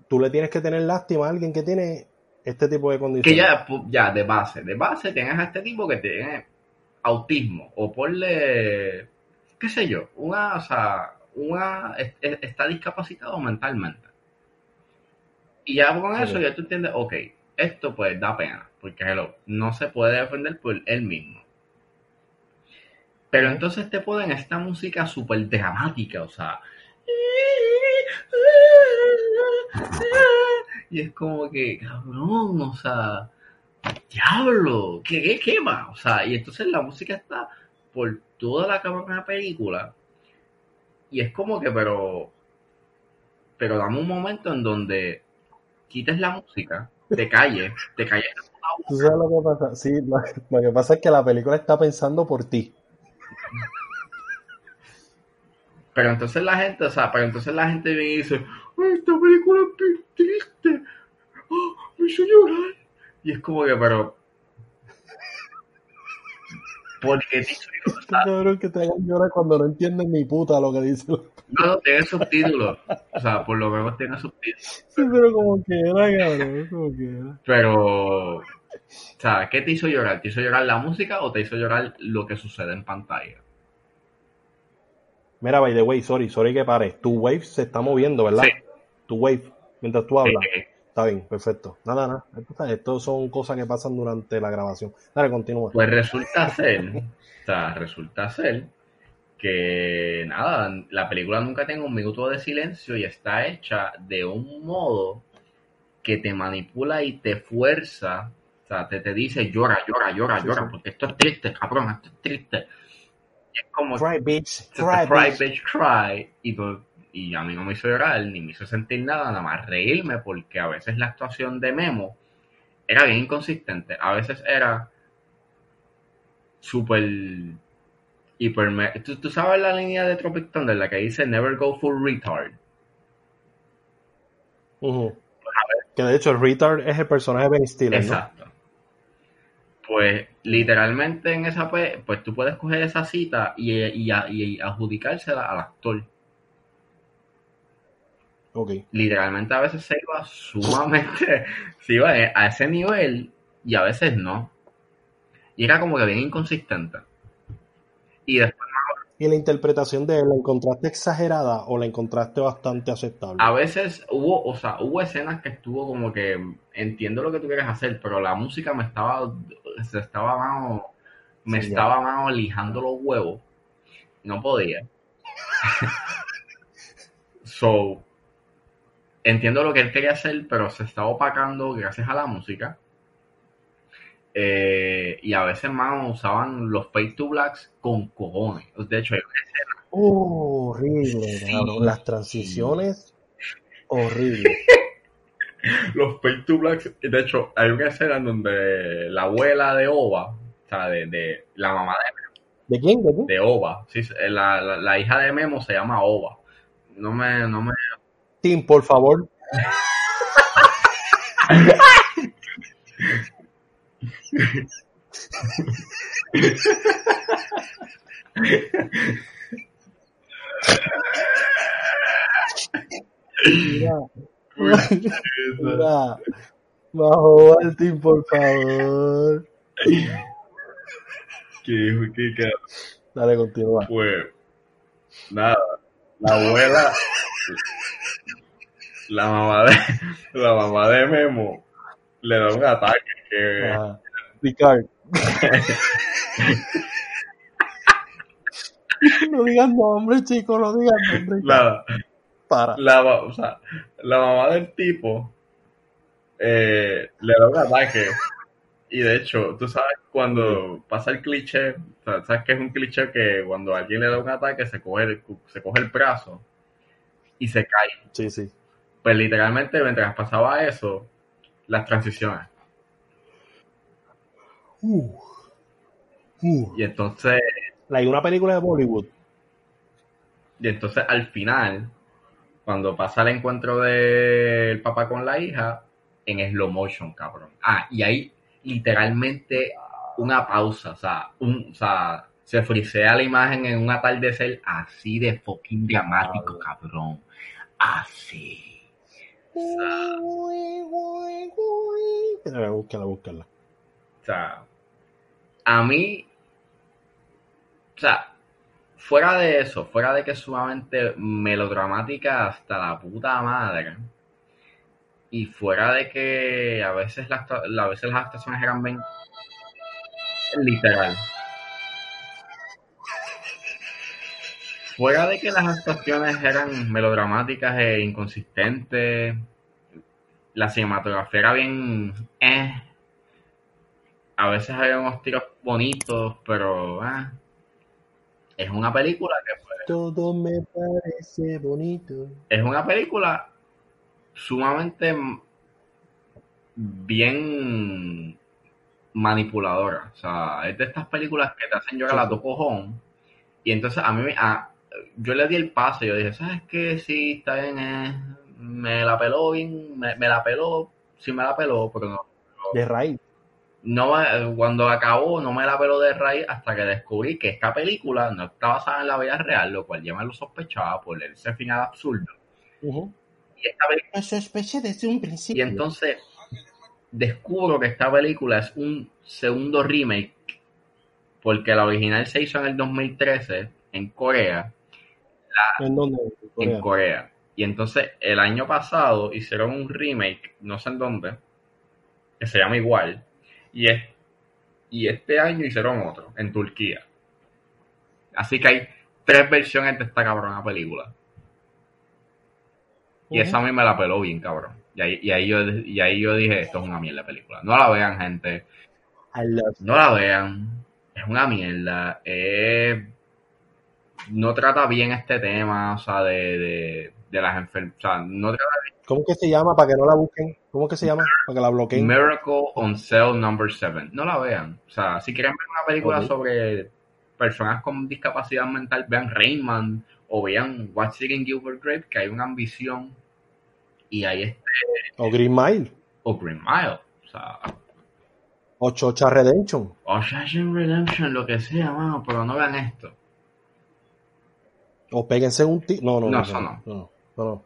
tú le tienes que tener lástima a alguien que tiene este tipo de Que condiciones. ya, pu- ya, de base, de base tienes a este tipo que tiene autismo, o ponle, qué sé yo, una, o sea, una, es- es- está discapacitado mentalmente. Y ya con eso Ok. ya tú entiendes, ok, esto pues da pena, porque hello, no se puede defender por él mismo. Pero entonces te ponen esta música súper dramática, o sea. Y es como que, cabrón, o sea, diablo, ¿qué, qué quema? O sea, y entonces la música está por toda la cabrona película. Y es como que, pero. Pero dame un momento en donde quites la música, te calles, te calles ¿Tú sabes lo que pasa? Sí, lo, lo que pasa es que la película está pensando por ti. Pero entonces la gente, o sea, pero entonces la gente viene y dice, "Ay, esta película es triste, oh, me hizo llorar. Y es como que, pero... ¿Por qué te hizo llorar? Qué cabrón que te hagan llorar cuando no entienden ni puta lo que dice. No, no, tiene subtítulos. O sea, por lo menos tiene subtítulos. Sí, pero como que era, cabrón, como que era. Pero... O sea, ¿qué te hizo llorar? ¿Te hizo llorar la música o te hizo llorar lo que sucede en pantalla? Mira, by the way, sorry, sorry que pare. Tu wave se está moviendo, ¿verdad? Sí. Tu wave, mientras tú hablas. Eh, Está bien, perfecto. Nada, nada. Esto, esto son cosas que pasan durante la grabación. Dale, continúa. Pues resulta ser, o sea, resulta ser que nada, la película nunca tiene un minuto de silencio y está hecha de un modo que te manipula y te fuerza, o sea, te, te dice llora, llora, llora, Sí, llora, sí. porque esto es triste, cabrón, esto es triste. Y es como Cry, bitch. cry, bitch, cry. Y, tú- y a mí no me hizo llorar, ni me hizo sentir nada, nada más reírme, porque a veces la actuación de Memo era bien inconsistente. A veces era súper hiper... ¿Tú, tú sabes la línea de Tropic Thunder, la que dice Never go full retard. Ujú. Que de hecho, el retard es el personaje de Ben Stiller, ¿no? Exacto. Pues literalmente en esa pues tú puedes coger esa cita y, y, y adjudicársela al actor. Literalmente a veces se iba sumamente, se iba a ese nivel y a veces no. Y era como que bien inconsistente. Y después ¿Y la interpretación de él la encontraste exagerada o la encontraste bastante aceptable? a veces hubo, o sea, hubo escenas que estuvo como que entiendo lo que tú quieres hacer, pero la música me estaba, se estaba me Sí, estaba más lijando los huevos. No podía. so, entiendo lo que él quería hacer, pero se estaba opacando gracias a la música. Eh, y a veces más usaban los fade to blacks con cojones. De hecho, hay una escena- Oh, horrible, Sí. Las transiciones, horrible. los fade to blacks, de hecho, hay una escena en donde la abuela de Ova, o sea, de, de la mamá de, ¿De quién? ¿De quién? de Ova, sí, la, la, la hija de Memo se llama Ova. No me, no me, Tim, por favor. Mira, mira. Bajo al Tim, por favor. que, que, que, Dale, continúa. pues, nada, la abuela, la mamá de, la mamá de Memo le da un ataque que. Ricard. no digas nombre, chicos, no digas nombre. la, Para. la, o sea, la mamá del tipo eh, le da un ataque. Y de hecho, tú sabes cuando pasa el cliché, sabes que es un cliché que cuando alguien le da un ataque se coge el, se coge el brazo y se cae. Sí, sí. Pues literalmente mientras pasaba eso, las transiciones. Uh. Uh. Y entonces, Like una película de Bollywood. y entonces al final, cuando pasa el encuentro del papá con la hija, en slow motion, cabrón. Ah, y hay literalmente una pausa, o sea, un, o sea, se frisea la imagen en un atardecer así de fucking dramático, cabrón. Así. Mira, búscala, búscala. O sea, a mí, o sea, fuera de eso, fuera de que es sumamente melodramática hasta la puta madre, y fuera de que a veces las, a veces las actuaciones eran bien literal. Fuera de que las actuaciones eran melodramáticas e inconsistentes, la cinematografía era bien eh, a veces había unos tiros bonitos, pero ah, es una película que pues, Todo me parece bonito. es una película sumamente bien manipuladora. O sea, es de estas películas que te hacen llorar a tu cojón. Y entonces a mí me- a- yo le di el paso. Yo dije, ¿sabes qué? Sí, está bien. eh, me la peló bien. Me, me la peló. Sí, me la peló, pero no. De raíz. no me- cuando acabó no me la peló de raíz hasta que descubrí que esta película no está basada en la vida real, lo cual ya me lo sospechaba por ese final absurdo. Ujú. Y, esta película- Lo sospeché desde un y principio. entonces descubro que esta película es un segundo remake porque la original se hizo en el 2013 en Corea, ¿En dónde? En Corea. en Corea. Y entonces el año pasado hicieron un remake, no sé en dónde, que se llama igual. Y, es, y este año hicieron otro, en Turquía. Así que hay tres versiones de esta cabrona película. Y esa a mí me la peló bien, cabrón. Y ahí, y ahí yo, y ahí yo dije, esto es una mierda de película. No la vean, gente. No la vean. Es una mierda. Eh, no trata bien este tema, o sea, de, de, de las enfermedades. O sea, no trata ¿Cómo que se llama para que no la busquen? ¿Cómo que se llama para que la bloqueen? Miracle on Cell Number 7. No la vean. O sea, si quieren ver una película sobre personas con discapacidad mental, vean Rainman o vean What's Eating Gilbert Grape, que hay una ambición y ahí está. O Green Mile. O Green Mile. O sea, O Chocha Redemption. o Shawshank Redemption, lo que sea, mano, pero no vean esto. O péguense un ti. No, no, No, no. eso no. no, no.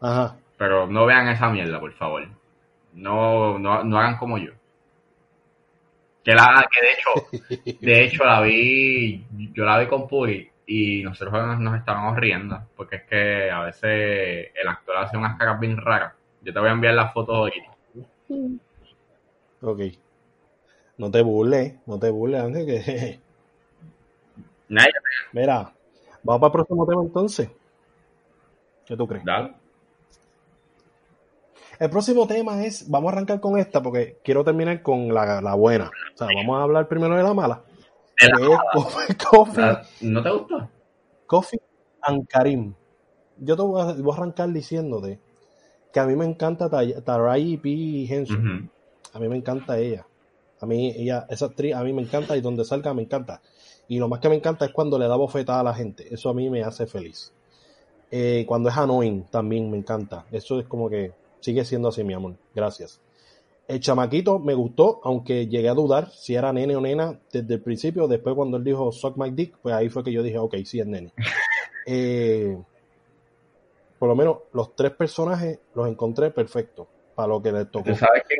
Ajá. Pero no vean esa mierda, por favor. No, no, no hagan como yo. Que la, que de hecho, de hecho la vi, yo la vi con Puri y nosotros nos, nos estábamos riendo, porque es que a veces el actor hace unas caras bien raras. Yo te voy a enviar las fotos ahorita. Ok. No te burles, no te burles, Ángel, que... Nadie Mira, vamos para el próximo tema entonces. ¿Qué tú crees? Dale. El próximo tema es, vamos a arrancar con esta porque quiero terminar con la, la buena. O sea, vamos a hablar primero de la mala. De la que es Coffee, Coffee, La- ¿No te gustó? Coffee and Karim. Yo te voy a, voy a arrancar diciéndote que a mí me encanta Taraji P. Henson. Ujú. A mí me encanta ella. A mí, ella, esa actriz, a mí me encanta y donde salga me encanta. Y lo más que me encanta es cuando le da bofetada a la gente. Eso a mí me hace feliz. Eh, cuando es annoying también me encanta. Eso es como que sigue siendo así, mi amor. Gracias. El chamaquito me gustó, aunque llegué a dudar si era nene o nena desde el principio. Después cuando él dijo suck my dick, pues ahí fue que yo dije, ok, sí es nene. Eh, por lo menos los tres personajes los encontré perfectos para lo que les tocó. ¿Tú sabes quién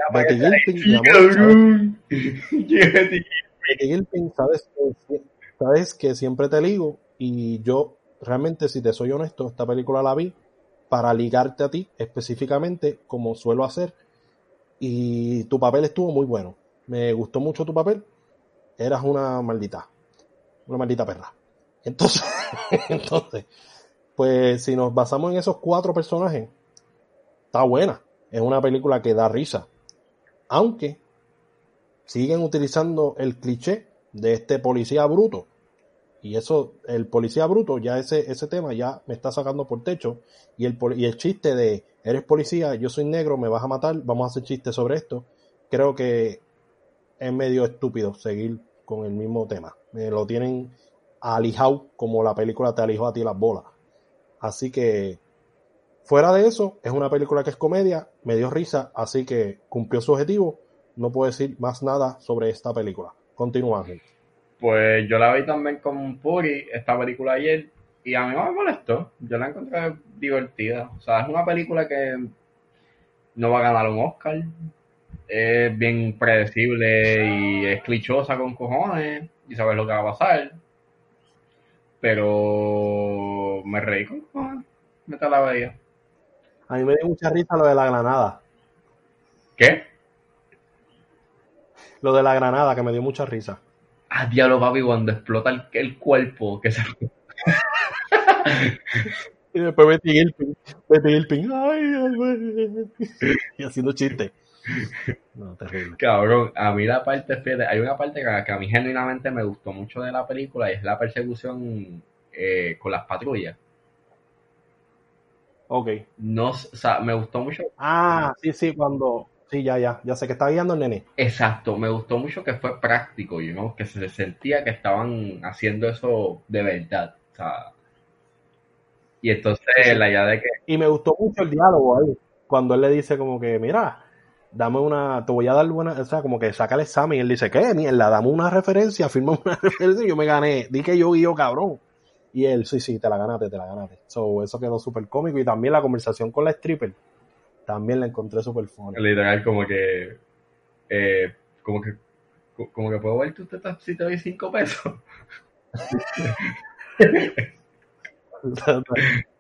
Betty. Betty Gilpin, sabes que, sabes que siempre te ligo y yo realmente, si te soy honesto, esta película la vi para ligarte a ti específicamente, como suelo hacer, y tu papel estuvo muy bueno. Me gustó mucho tu papel. Eras una maldita, una maldita perra. Entonces, entonces, pues si nos basamos en esos cuatro personajes, está buena. Es una película que da risa. Aunque siguen utilizando el cliché de este policía bruto. Y eso, el policía bruto, ya ese, ese tema ya me está sacando por techo. Y el, y el chiste de, eres policía, yo soy negro, me vas a matar, vamos a hacer chistes sobre esto. Creo que es medio estúpido seguir con el mismo tema. Me lo tienen alijado como la película te alijó a ti las bolas. Así que, fuera de eso, es una película que es comedia, me dio risa, así que cumplió su objetivo. No puedo decir más nada sobre esta película. Continúa, Ángel. Pues yo la vi también con Puri, esta película ayer, y a mí no me molestó. Yo la encontré divertida. O sea, es una película que no va a ganar un Oscar. Es bien predecible y es clichosa con cojones y sabes lo que va a pasar. Pero me reí con cojones. Me la veía. A mí me dio mucha risa lo de la granada. ¿Qué? Lo de la granada, que me dio mucha risa. Ah, diablo, papi, cuando explota el, el cuerpo, que se Y después Betty Gilpin. Betty Gilpin. Ay, ay, ay. Y haciendo chistes. No, terrible. Cabrón, a mí la parte, fíjate, hay una parte que, que a mí genuinamente me gustó mucho de la película y es la persecución eh, con las patrullas. Ok. No, o sea, me gustó mucho, Ah, sí, sí, cuando. Sí, ya, ya. Ya sé que está guiando el nene. exacto, me gustó mucho que fue práctico, you know, que se sentía que estaban haciendo eso de verdad, o sea, y entonces la idea de que, Y me gustó mucho el diálogo ahí. Cuando él le dice, como que, mira, dame una. Te voy a dar buena. O sea, como que saca el examen. Y él dice, ¿qué? Mierda, dame una referencia. Firma una referencia. Y yo me gané. Di que yo guío, cabrón. Y él, sí, sí, te la ganaste, te la ganaste. So, eso quedó súper cómico. Y también la conversación con la stripper. También la encontré súper funny. literal, como que, eh, como que, como que puedo ver tu teta si te doy cinco pesos.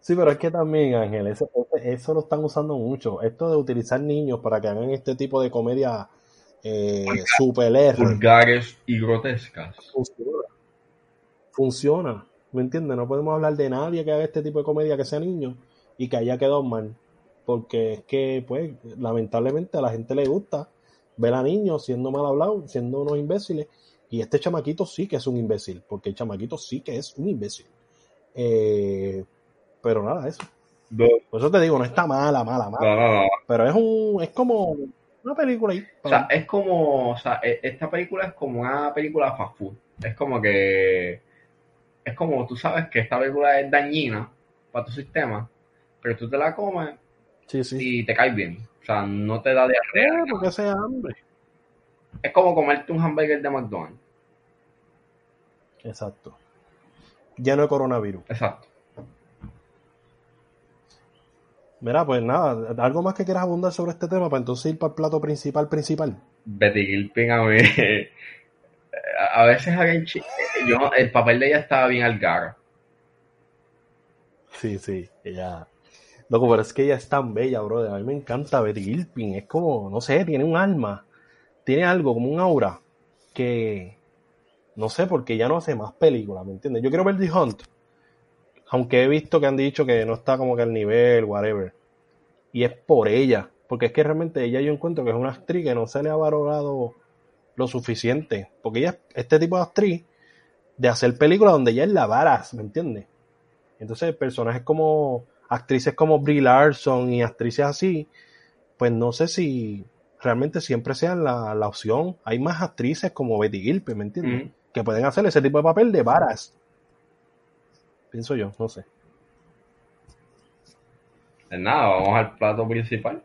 Sí, pero es que también, Ángel, eso, eso lo están usando mucho. Esto de utilizar niños para que hagan este tipo de comedia eh, super R. Vulgares y grotescas. Funciona. Funciona. ¿Me entiendes? No podemos hablar de nadie que haga este tipo de comedia que sea niño y que haya quedado mal. Porque es que, pues, lamentablemente a la gente le gusta ver a niños siendo mal hablados, siendo unos imbéciles. Y este chamaquito sí que es un imbécil, porque el chamaquito sí que es un imbécil. Eh, pero nada, eso. Por eso te digo, no está mala, mala, mala. no, no, no. Pero es un, es como una película ahí. O sea, es como, o sea, e- esta película es como una película fast food. Es como que, es como tú sabes que esta película es dañina para tu sistema, pero tú te la comes sí, sí. y te caes bien. O sea, no te da diarrea. Porque sea hambre. Es como comerte un hamburger de McDonald's. Exacto. Lleno de coronavirus. Exacto. Mira, pues nada, algo más que quieras abundar sobre este tema para entonces ir para el plato principal principal. Betty Gilpin a mí. A veces alguien yo el papel de ella estaba bien al garo. Sí, sí, ella. Loco, pero es que ella es tan bella, brother. A mí me encanta Betty Gilpin. Es como, no sé, tiene un alma. Tiene algo, como un aura. Que. No sé, porque ya no hace más películas, ¿me entiendes? Yo quiero ver The Hunt. Aunque he visto que han dicho que no está como que al nivel, whatever. Y es por ella. Porque es que realmente ella yo encuentro que es una actriz que no se le ha valorado lo suficiente. Porque ella es este tipo de actriz de hacer películas donde ella es la varas, ¿me entiendes? Entonces, personajes como actrices como Brie Larson y actrices así, pues no sé si realmente siempre sean la, la opción. Hay más actrices como Betty Gilpin, ¿me entiendes? Que pueden hacer ese tipo de papel de varas. Pienso yo, no sé. Pues nada, vamos al plato principal.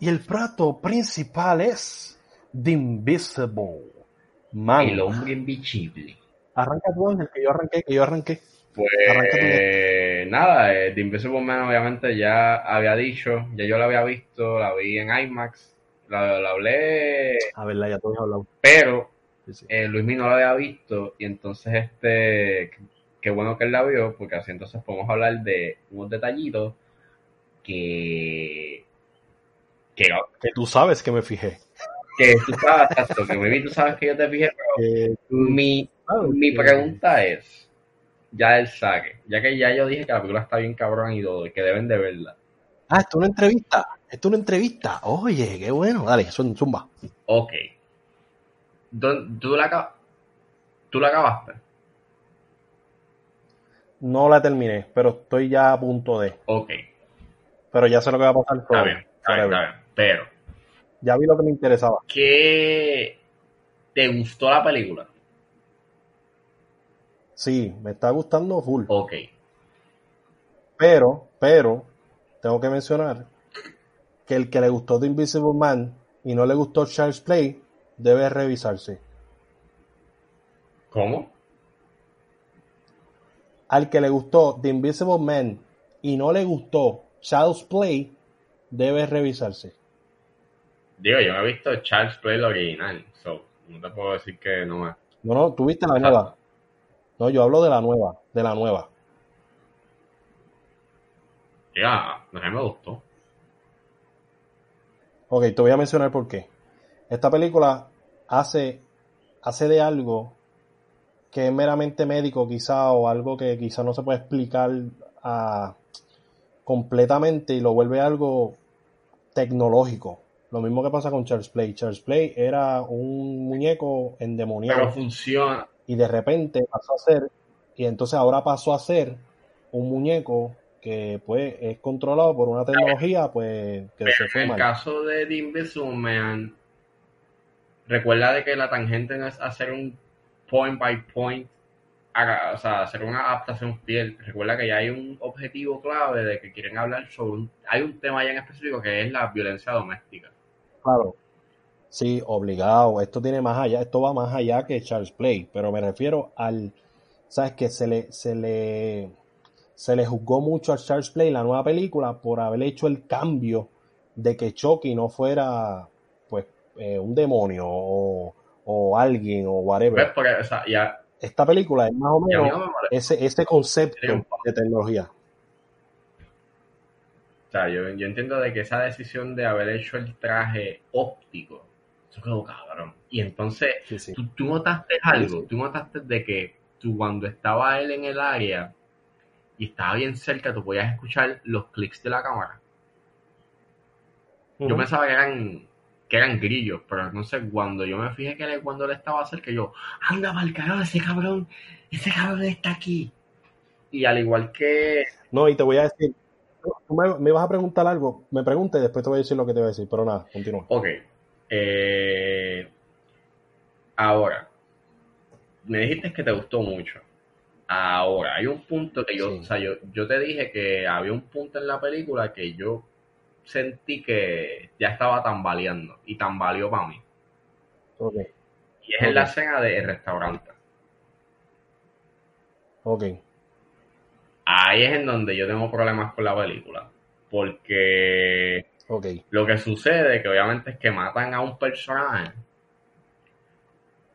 Y el plato principal es The Invisible Man. El hombre invisible. Arranca tú, el que yo arranqué, que yo arranqué. Pues nada, eh, The Invisible Man obviamente ya había dicho, ya yo la había visto, la vi en IMAX, la, hablé. A verla, ya todos hablado. Pero eh, Luis no la había visto y entonces este, qué bueno que él la vio, porque así entonces podemos hablar de unos detallitos que... Que, que tú sabes que me fijé. Que tú sabes, que me tú sabes que yo te fijé, pero mi, mi pregunta es, ya el saque, ya que ya yo dije que la película está bien cabrón y todo, y que deben de verla. Ah, esto es una entrevista, esto es una entrevista. Oye, qué bueno, dale, zumba. Ok. ¿Tú la, ¿Tú la acabaste? No la terminé, pero estoy ya a punto de. Ok. Pero ya sé lo que va a pasar. Está bien, está bien, está bien. Pero. Ya vi lo que me interesaba. ¿Qué te gustó la película? Sí, me está gustando full. Ok. Pero, pero, tengo que mencionar que el que le gustó The Invisible Man y no le gustó Charles Play debe revisarse. ¿Cómo? Al que le gustó The Invisible Man y no le gustó Charles Play debe revisarse. Digo, yo me he visto Charles Play lo original, so no te puedo decir que no me... No, no, tú viste la nueva. No, yo hablo de la nueva, de la nueva. Ya, no me gustó. Ok, te voy a mencionar por qué. Esta película hace, hace de algo que es meramente médico quizá o algo que quizá no se puede explicar ah, completamente y lo vuelve algo tecnológico. Lo mismo que pasa con Charles Play. Charles Play era un muñeco endemoniado. Pero funciona. Y de repente pasó a ser, y entonces ahora pasó a ser un muñeco que pues es controlado por una tecnología pues que se fue En el caso de The Invisible recuerda de que la tangente no es hacer un point by point o sea, hacer una adaptación fiel. Recuerda que ya hay un objetivo clave de que quieren hablar sobre un, hay un tema ya en específico que es la violencia doméstica. Claro. Sí, obligado. Esto tiene más allá, esto va más allá que Charles Play, pero me refiero al, sabes que se le, se le, se le juzgó mucho a Charles Play la nueva película por haber hecho el cambio de que Chucky no fuera, pues, eh, un demonio o, o, alguien o whatever. Porque, o sea, ya, Esta película es más o menos ese, ese concepto de tecnología. O sea, yo, yo, entiendo de que esa decisión de haber hecho el traje óptico, eso quedó cabrón. Y entonces, Tú, notaste algo, tú notaste de que tú cuando estaba él en el área y estaba bien cerca, tú podías escuchar los clics de la cámara. Yo pensaba que eran que eran grillos, pero entonces cuando yo me fijé que él, cuando él estaba cerca, yo, anda mal carajo, ese cabrón, ese cabrón está aquí. Y al igual que... No, y te voy a decir, tú me, me, vas a preguntar algo, me pregunte y después te voy a decir lo que te voy a decir, pero nada, continúa. Ok. Eh, ahora, me dijiste que te gustó mucho. Ahora, hay un punto que yo, o sea, yo, yo te dije que había un punto en la película que yo sentí que ya estaba tambaleando y tambaleó para mí. Okay. Y es en la escena del restaurante. Ok ahí es en donde yo tengo problemas con la película. Porque Ok. lo que sucede, que obviamente es que matan a un personaje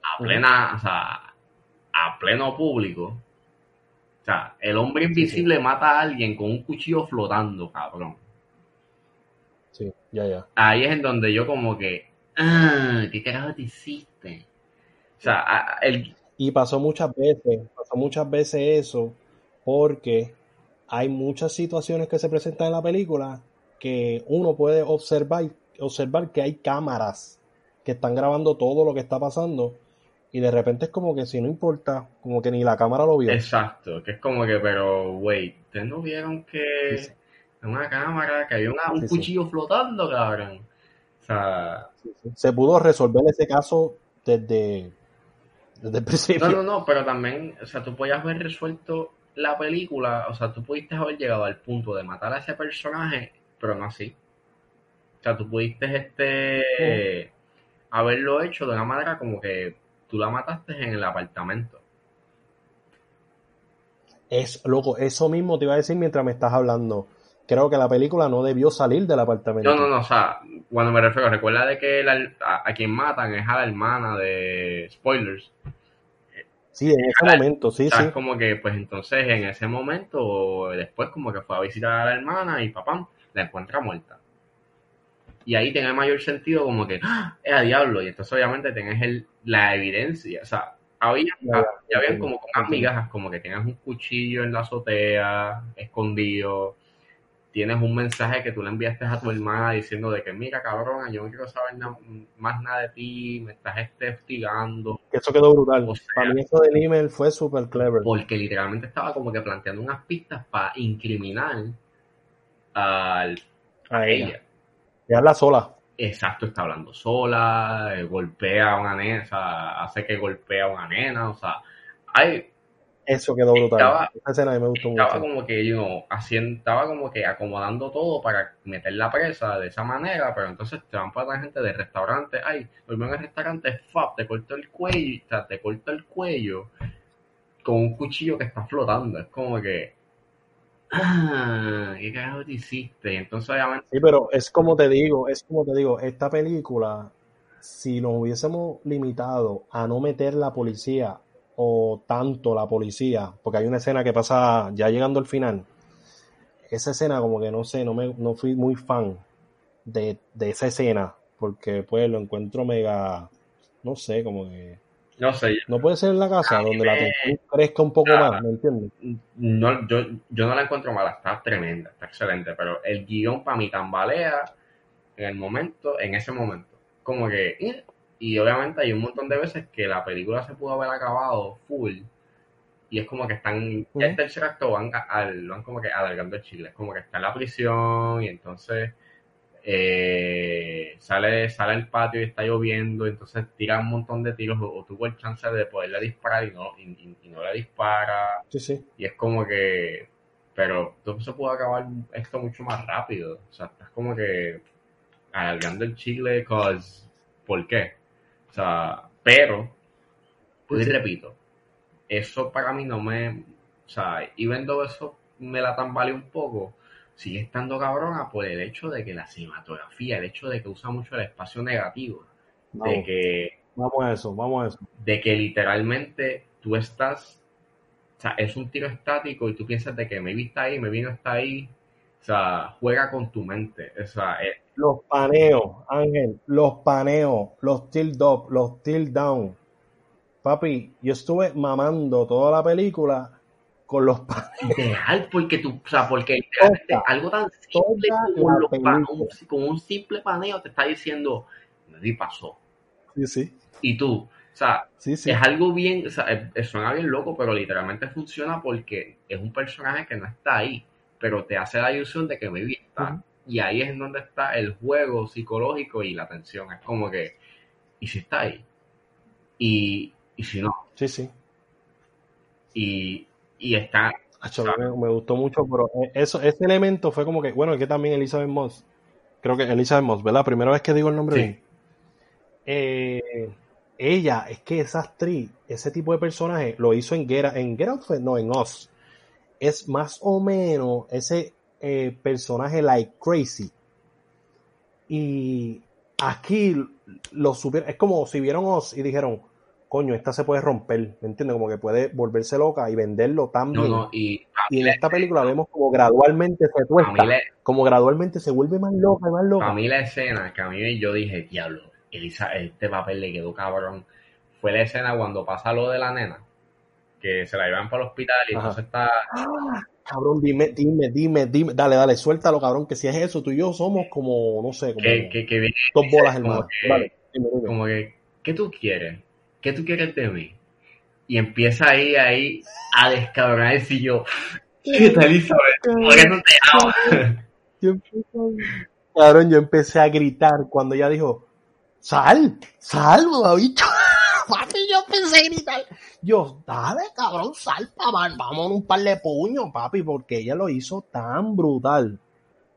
a plena, o sea, a pleno público. O sea, el hombre invisible mata a alguien con un cuchillo flotando, cabrón. Sí, ya, ya. Ahí es en donde yo como que, ah, ¿qué carajo te hiciste? O sea, el, Y pasó muchas veces, pasó muchas veces eso, porque hay muchas situaciones que se presentan en la película que uno puede observar, observar que hay cámaras que están grabando todo lo que está pasando y de repente es como que si no importa, como que ni la cámara lo vio. exacto, que es como que, pero, wait, ¿ustedes no vieron que Sí, sí. en una cámara que había una- un Sí, cuchillo flotando, cabrón? O sea, Se pudo resolver ese caso desde, desde el principio. No, no, no, pero también, o sea, tú podías haber resuelto la película, o sea, tú pudiste haber llegado al punto de matar a ese personaje, pero no así. O sea, tú pudiste este haberlo hecho de una manera como que tú la mataste en el apartamento. Es, loco, eso mismo te iba a decir mientras me estás hablando. Creo que la película no debió salir del apartamento. No, no, no, o sea, cuando me refiero, recuerda de que la- a, a quien matan es a la hermana de spoilers. Sí, en ese momento, sí, sea, sí. como que, pues entonces en ese momento, después como que fue a visitar a la hermana y papá la encuentra muerta. Y ahí tiene mayor sentido como que, ¡ah! es a diablo. Y entonces obviamente tienes el, la evidencia. O sea, había, Ya, habían como con unas migajas, como que tienes un cuchillo en la azotea, escondido. Tienes un mensaje que tú le enviaste a tu hermana diciendo de que, mira, cabrona, yo no quiero saber na- más nada de ti, me estás este, hostigando. Eso quedó brutal. O sea- Para mí eso del email fue súper clever. porque literalmente estaba como que planteando unas pistas para incriminar al, A ella. ella. Dejarla sola. Exacto, está hablando sola, eh, golpea a una nena, o sea, hace que golpea a una nena, o sea, hay, Eso quedó brutal. Estaba- Esa escena a mí me gustó estaba mucho. como que, you know, haciendo, estaba como que acomodando todo para meter la presa de esa manera, pero entonces te van para la gente del restaurante, ay, volvió en el restaurante, fab, te cortó el cuello, te cortó el cuello con un cuchillo que está flotando, es como que, ah, ¿qué carajo te hiciste? Entonces obviamente, Sí, pero es como te digo, es como te digo, esta película, si nos hubiésemos limitado a no meter la policía o tanto la policía, porque hay una escena que pasa ya llegando al final, esa escena como que no sé, no me, no fui muy fan de, de esa escena, porque pues lo encuentro mega, no sé, como que no sé, no puede ser en la casa donde la tensión crezca un poco más, ¿me entiendes? no, yo, yo no la encuentro mala, está tremenda, está excelente, pero el guion para mí tambalea en el momento, en ese momento. Como que, eh, y obviamente hay un montón de veces que la película se pudo haber acabado full, y es como que están, ya el tercer acto van, al- van como que alargando el chile, es como que está en la prisión, y entonces eh, sale, sale al patio y está lloviendo, entonces tira un montón de tiros, o, o tuvo el chance de poderle disparar y no, y, y- y no le dispara, Sí, sí. y es como que, pero todo se pudo acabar esto mucho más rápido. O sea, estás como que alargando el chicle, cause, ¿por qué? O sea, pero, pues repito, eso para mí no me, o sea, y viendo eso me la tambaleé un poco, sigue estando cabrona por el hecho de que la cinematografía, el hecho de que usa mucho el espacio negativo, de que vamos a eso, vamos a eso. de que literalmente tú estás, o sea, es un tiro estático y tú piensas de que maybe está ahí, maybe no está ahí, o sea, juega con tu mente, o sea, eh, Los paneos, Ángel, los paneos, los tilt up, los tilt down. Papi, yo estuve mamando toda la película con los paneos. ideal, porque tú, o sea, porque Toda, algo tan simple como los un, como un simple paneo te está diciendo, nadie pasó, Sí, sí, y tú, o sea, sí, sí. es algo bien, o sea, es- suena bien loco, pero literalmente funciona porque es un personaje que no está ahí, pero te hace la ilusión de que maybe está. Ujú. Y ahí es donde está el juego psicológico y la tensión. Es como que, ¿y si está ahí? Y, y si no, Sí, sí. y, y está, Acho, me, me gustó mucho, pero eh, eso, ese elemento fue como que, bueno, es que también Elizabeth Moss, creo que Elizabeth Moss, ¿verdad? Primera vez que digo el nombre Sí. bien. Eh, ella, es que esa actriz, ese tipo de personaje, lo hizo en Get, en Get Out, no, en Oz. es más o menos ese eh, personaje like crazy. Y aquí lo supieron, es como si vieron Oz y dijeron, coño, esta se puede romper, ¿me entiendes? Como que puede volverse loca y venderlo tan bien. y, en esta película vemos como gradualmente se tuesta, como gradualmente se vuelve más loca y más loca. A mí la escena que a mí yo dije, diablo, Elisa, este papel le quedó cabrón, fue la escena cuando pasa lo de la nena, que se la llevan para el hospital y entonces está... ¡Ah! Cabrón, dime, dime, dime, dime, dale, dale, suéltalo, cabrón, que si es eso, tú y yo somos como, no sé, como que, que, que dos bolas hermano. Vale, Como que, ¿qué tú quieres? ¿Qué tú quieres de mí? Y empieza ahí, ahí, a descabronarse y yo, ¿qué tal, Elizabeth? ¿Por qué no te amo? Yo empecé, cabrón, yo empecé a gritar cuando ella dijo, sal, sal, bicho. Papi, yo pensé gritar. Yo, dale, cabrón, salpa, vamos un par de puños, papi, porque ella lo hizo tan brutal.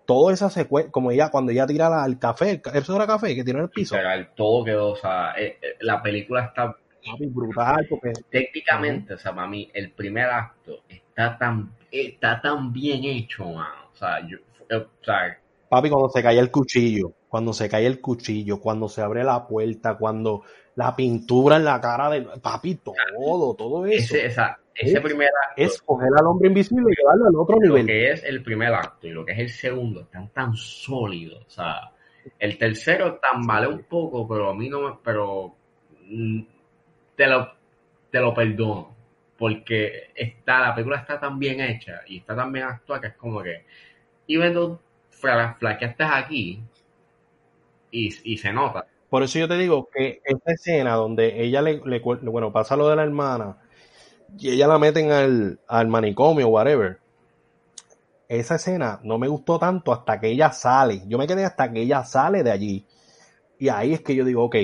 Toda esa secuencia, como ella, cuando ella tira la, el café, ¿eso era café que tiró en el piso? el todo quedó, o sea, eh, eh, la película está papi, brutal, porque... Técnicamente, o sea, para mí, el primer acto está tan, está tan bien hecho, man. O sea, yo, eh, o sea, Papi, cuando se cae el cuchillo, cuando se cae el cuchillo, cuando se abre la puerta, cuando la pintura en la cara de papi, todo, todo eso. Ese, esa, ese primer acto. Es coger al hombre invisible y llevarlo al otro nivel. Lo que es el primer acto y lo que es el segundo están tan sólidos. O sea, el tercero tambale un poco, pero a mí no me. Pero. Mm, te lo, te lo perdono. Porque está, la película está tan bien hecha y está tan bien actuada que es como que. Even though flaqueaste aquí y, y se nota por eso yo te digo que esta escena donde ella le, bueno, pasa lo de la hermana y ella la meten al, al manicomio, whatever. Esa escena no me gustó tanto hasta que ella sale. Yo me quedé hasta que ella sale de allí. Y ahí es que yo digo, ok,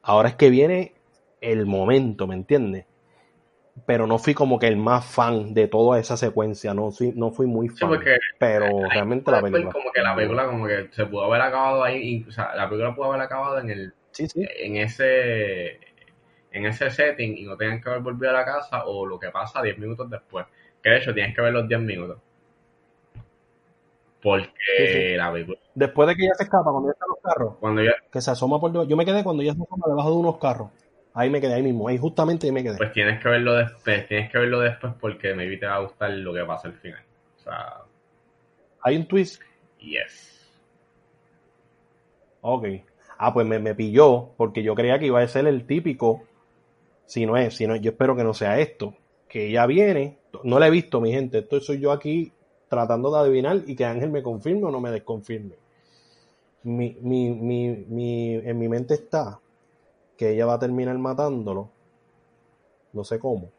ahora es que viene el momento, ¿me entiendes? Pero no fui como que el más fan de toda esa secuencia, no, fui, no fui muy fan, pero realmente la película... Como que la película como que se pudo haber acabado ahí, o sea, la película pudo haber acabado en el... En ese en ese setting y no tenían que haber volvido a la casa o lo que pasa 10 minutos después. Que de hecho tienes que ver los 10 minutos. Porque la película... Después de que ella se escapa, cuando ya está en los carros, cuando ya... que se asoma por... Yo me quedé cuando ella se asoma debajo de unos carros. Ahí me quedé, ahí mismo, ahí justamente ahí me quedé. Pues tienes que verlo después, tienes que verlo después porque maybe te va a gustar lo que pasa al final. O sea. ¿Hay un twist? Yes. Ok. Ah, pues me, me pilló, porque yo creía que iba a ser el típico. Si no es, si no, yo espero que no sea esto. Que ella viene, no la he visto, mi gente. Esto soy yo aquí tratando de adivinar y que Ángel me confirme o no me desconfirme. Mi, mi, mi, mi, en mi mente está que ella va a terminar matándolo, no sé cómo.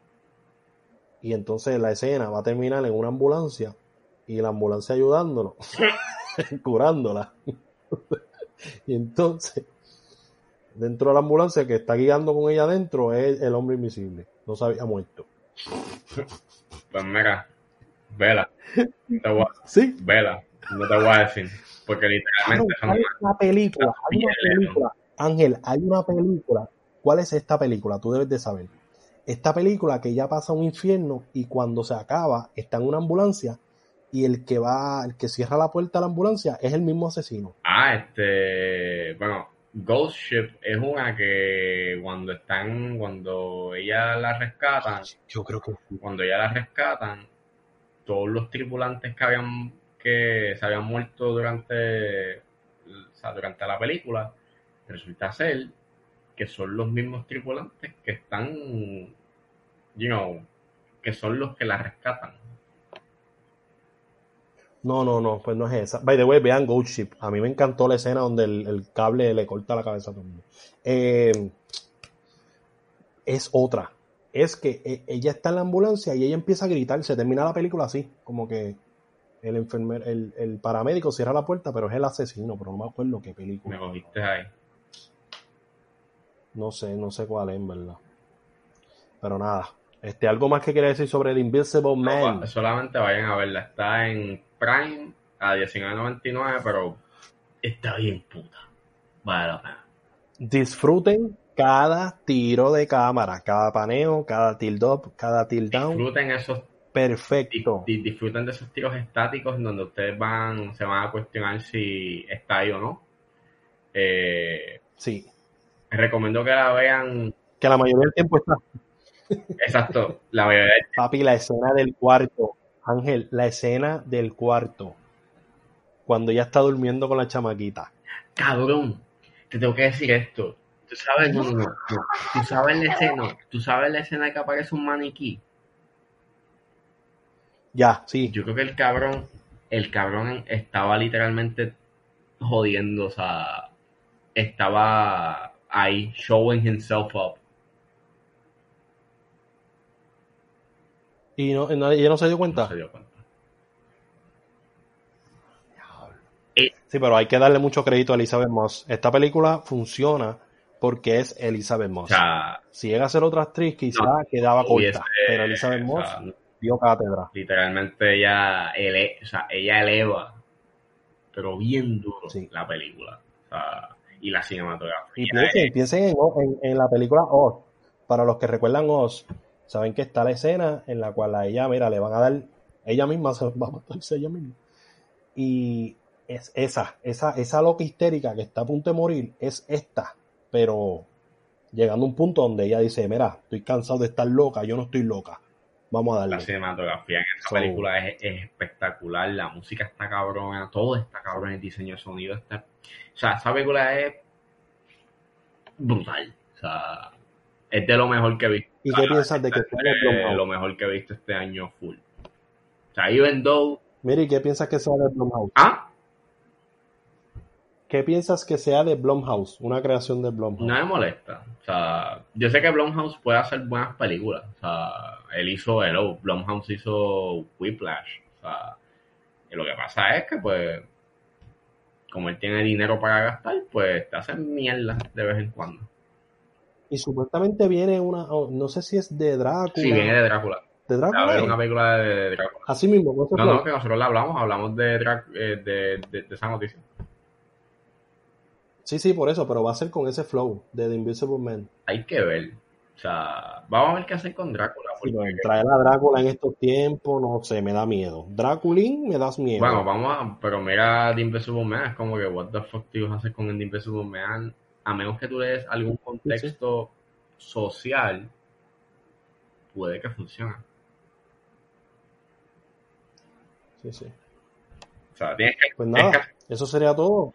Y entonces la escena va a terminar en una ambulancia y la ambulancia ayudándolo, curándola. y entonces, dentro de la ambulancia que está guiando con ella adentro es el hombre invisible. No se había muerto. Pues mira, vela. sí. Vela. No te voy a decir. Porque literalmente hay una película, hay una película Ángel, hay una película. ¿Cuál es esta película? Tú debes de saber. Esta película que ya pasa un infierno y cuando se acaba está en una ambulancia y el que va, el que cierra la puerta a la ambulancia es el mismo asesino. Ah, este, bueno, Ghost Ship es una que cuando están, cuando ella la rescatan, yo creo que cuando ella la rescatan, todos los tripulantes que habían que se habían muerto durante, o sea, durante la película resulta ser que son los mismos tripulantes que están, you know, que son los que la rescatan. No, no, no, pues no es esa. By the way, vean Ghost Ship. A mí me encantó la escena donde el, cable le corta la cabeza a todo el mundo. Eh, es otra. Es que e, ella está en la ambulancia y ella empieza a gritar. Se termina la película así, como que el enfermero, el, el paramédico cierra la puerta, pero es el asesino, pero no me acuerdo qué película. Me cogiste ahí. No sé, no sé cuál es, en verdad. Pero nada. Este, ¿Algo más que quiere decir sobre The Invisible Man? solamente vayan a verla. Está en Prime a 19.99, pero está bien puta. Vale la pena. Disfruten cada tiro de cámara, cada paneo, cada tilt up, cada tilt down. Disfruten esos perfecto. Di- disfruten de esos tiros estáticos en donde ustedes van, se van a cuestionar si está ahí o no. Eh, Sí. Recomiendo que la vean, Que la mayoría del tiempo está. exacto, la mayoría de- Papi, la escena del cuarto. Ángel, la escena del cuarto. Cuando ella está durmiendo con la chamaquita. Cabrón, te tengo que decir esto. Tú sabes, no, no, no, no. Tú sabes la escena, tú sabes la escena que aparece un maniquí. Ya, sí. Yo creo que el cabrón, el cabrón estaba literalmente jodiendo, o sea, estaba ahí showing himself up. Y no, no- ella no se dio No cuenta. se dio cuenta. Sí, pero hay que darle mucho crédito a Elizabeth Moss. Esta película funciona porque es Elizabeth O Moss. sea, si llega a ser otra actriz, quizá No, quedaba corta. Pero Elizabeth o Moss sea, dio cátedra. literalmente ella, ele- o sea, ella eleva, pero bien duro Sí. la película. O sea, y la cinematografía. Y piensen, piensen en, en- en la película Oz. Para los que recuerdan Oz, saben que está la escena en la cual a ella, mira, le van a dar, ella misma se va a matarse ella misma. Y es esa, esa, esa loca histérica que está a punto de morir, es esta. Pero llegando a un punto donde ella dice, mira, estoy cansado de estar loca, yo no estoy loca. Vamos a La darle. cinematografía en So- película es, es espectacular, la música está cabrona, todo está cabrón, el diseño de sonido está... O sea, esa película es brutal. O sea, es de lo mejor que he visto. ¿Y qué piensas de que sea de lo mejor que he visto este año full. O sea, even though... Mira, ¿y qué piensas que sea de Blumhouse? Ah, ¿Qué piensas que sea de Blumhouse? Una creación de Blumhouse. no me molesta. O sea, yo sé que Blumhouse puede hacer buenas películas. O sea, él hizo Hello, Blumhouse hizo Whiplash. O sea, y lo que pasa es que, pues, como él tiene dinero para gastar, pues te hacen mierda de vez en cuando. Y supuestamente viene una, oh, no sé si es de Drácula. Sí, viene de Drácula. ¿De A Drácula? ver, es? una película de Drácula. Así mismo, No, flow. no, que nosotros la hablamos, hablamos de, Drá- eh, de, de, de esa noticia. Sí, sí, por eso, pero va a ser con ese flow de The Invisible Man. Hay que ver. O sea, vamos a ver qué hacer con Drácula. Porque- traer a Drácula en estos tiempos, no sé, me da miedo. Draculín me das miedo. Bueno, vamos a, pero mira The Invisible Man, es como que what the fuck tú a hacer con el The Invisible Man, a menos que tú le des algún contexto social, puede que funcione. Sí, sí. O sea, tienes que, Pues tienes nada, que- eso sería todo.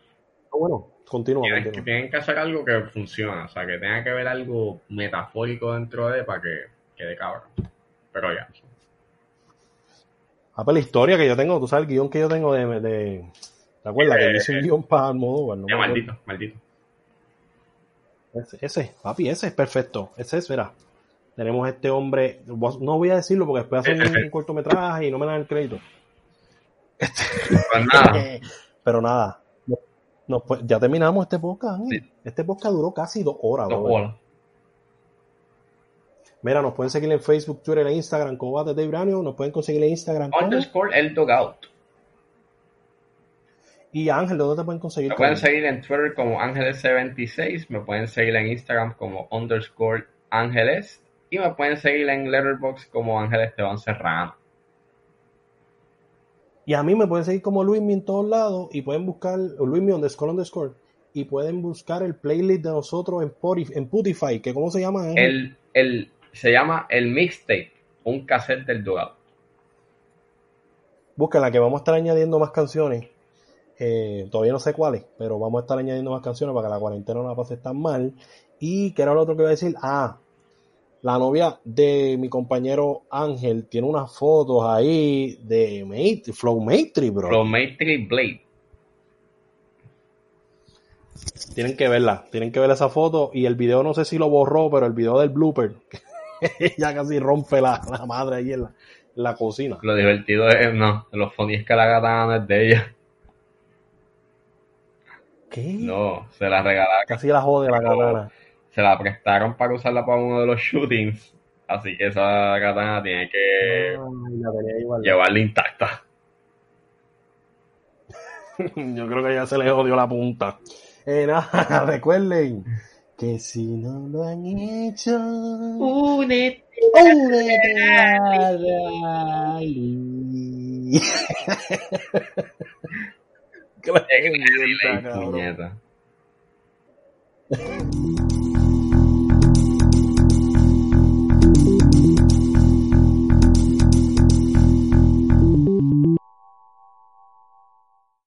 Bueno, continúa, tienes que- tienen que hacer algo que funcione, o sea, que tenga que ver algo metafórico dentro de para que quede cabrón. Pero ya, Ah, pues la historia que yo tengo, tú sabes el guion que yo tengo de... de ¿Te acuerdas? que yo hice un guion para Almodóvar. No acuerdo. maldito, maldito. Ese, ese, papi, ese es perfecto. Ese es, mira. Tenemos este hombre, no voy a decirlo porque después hacen un, un cortometraje y no me dan el crédito. Pues nada, Eh, Pero nada, no- pues, ya terminamos este podcast. Ángel. Este podcast duró casi dos horas. dos bolas. Mira, nos pueden seguir en Facebook, Twitter e Instagram como Bate de Ibranio. Nos pueden conseguir en Instagram. Underscore el dogout. Y Ángel, ¿dónde te pueden conseguir? Me pueden seguir en Twitter como Ángeles76, me pueden seguir en Instagram como underscore Ángeles y me pueden seguir en Letterboxd como Ángel Esteban Serrano. Y a mí me pueden seguir como Luismi en todos lados y pueden buscar Luismi underscore underscore y pueden buscar el playlist de nosotros en, Spotify, en Putify, que ¿cómo se llama? El, el, se llama El Mixtape, un cassette del dogout. Búsquenla que vamos a estar añadiendo más canciones. Eh, todavía no sé cuáles, pero vamos a estar añadiendo más canciones para que la cuarentena no la pase tan mal. Y que era lo otro que iba a decir. Ah, la novia de mi compañero Ángel tiene unas fotos ahí de Mate, Flow Matrix, bro. Pro Matrix Blade. Tienen que verla, tienen que ver esa foto. Y el video no sé si lo borró, pero el video del blooper, ya casi rompe la, la madre ahí en la, en la cocina. Lo divertido es, no, lo funny es que la katana no es de ella. ¿Qué? No, se la regalaron, Casi la jode la katana se la prestaron para usarla para uno de los shootings. Así que esa katana tiene que ah, llevarla intacta. Yo creo que ya se le jodió la punta. Eh, nada, recuerden que si no lo han hecho, únete, únete a Rally.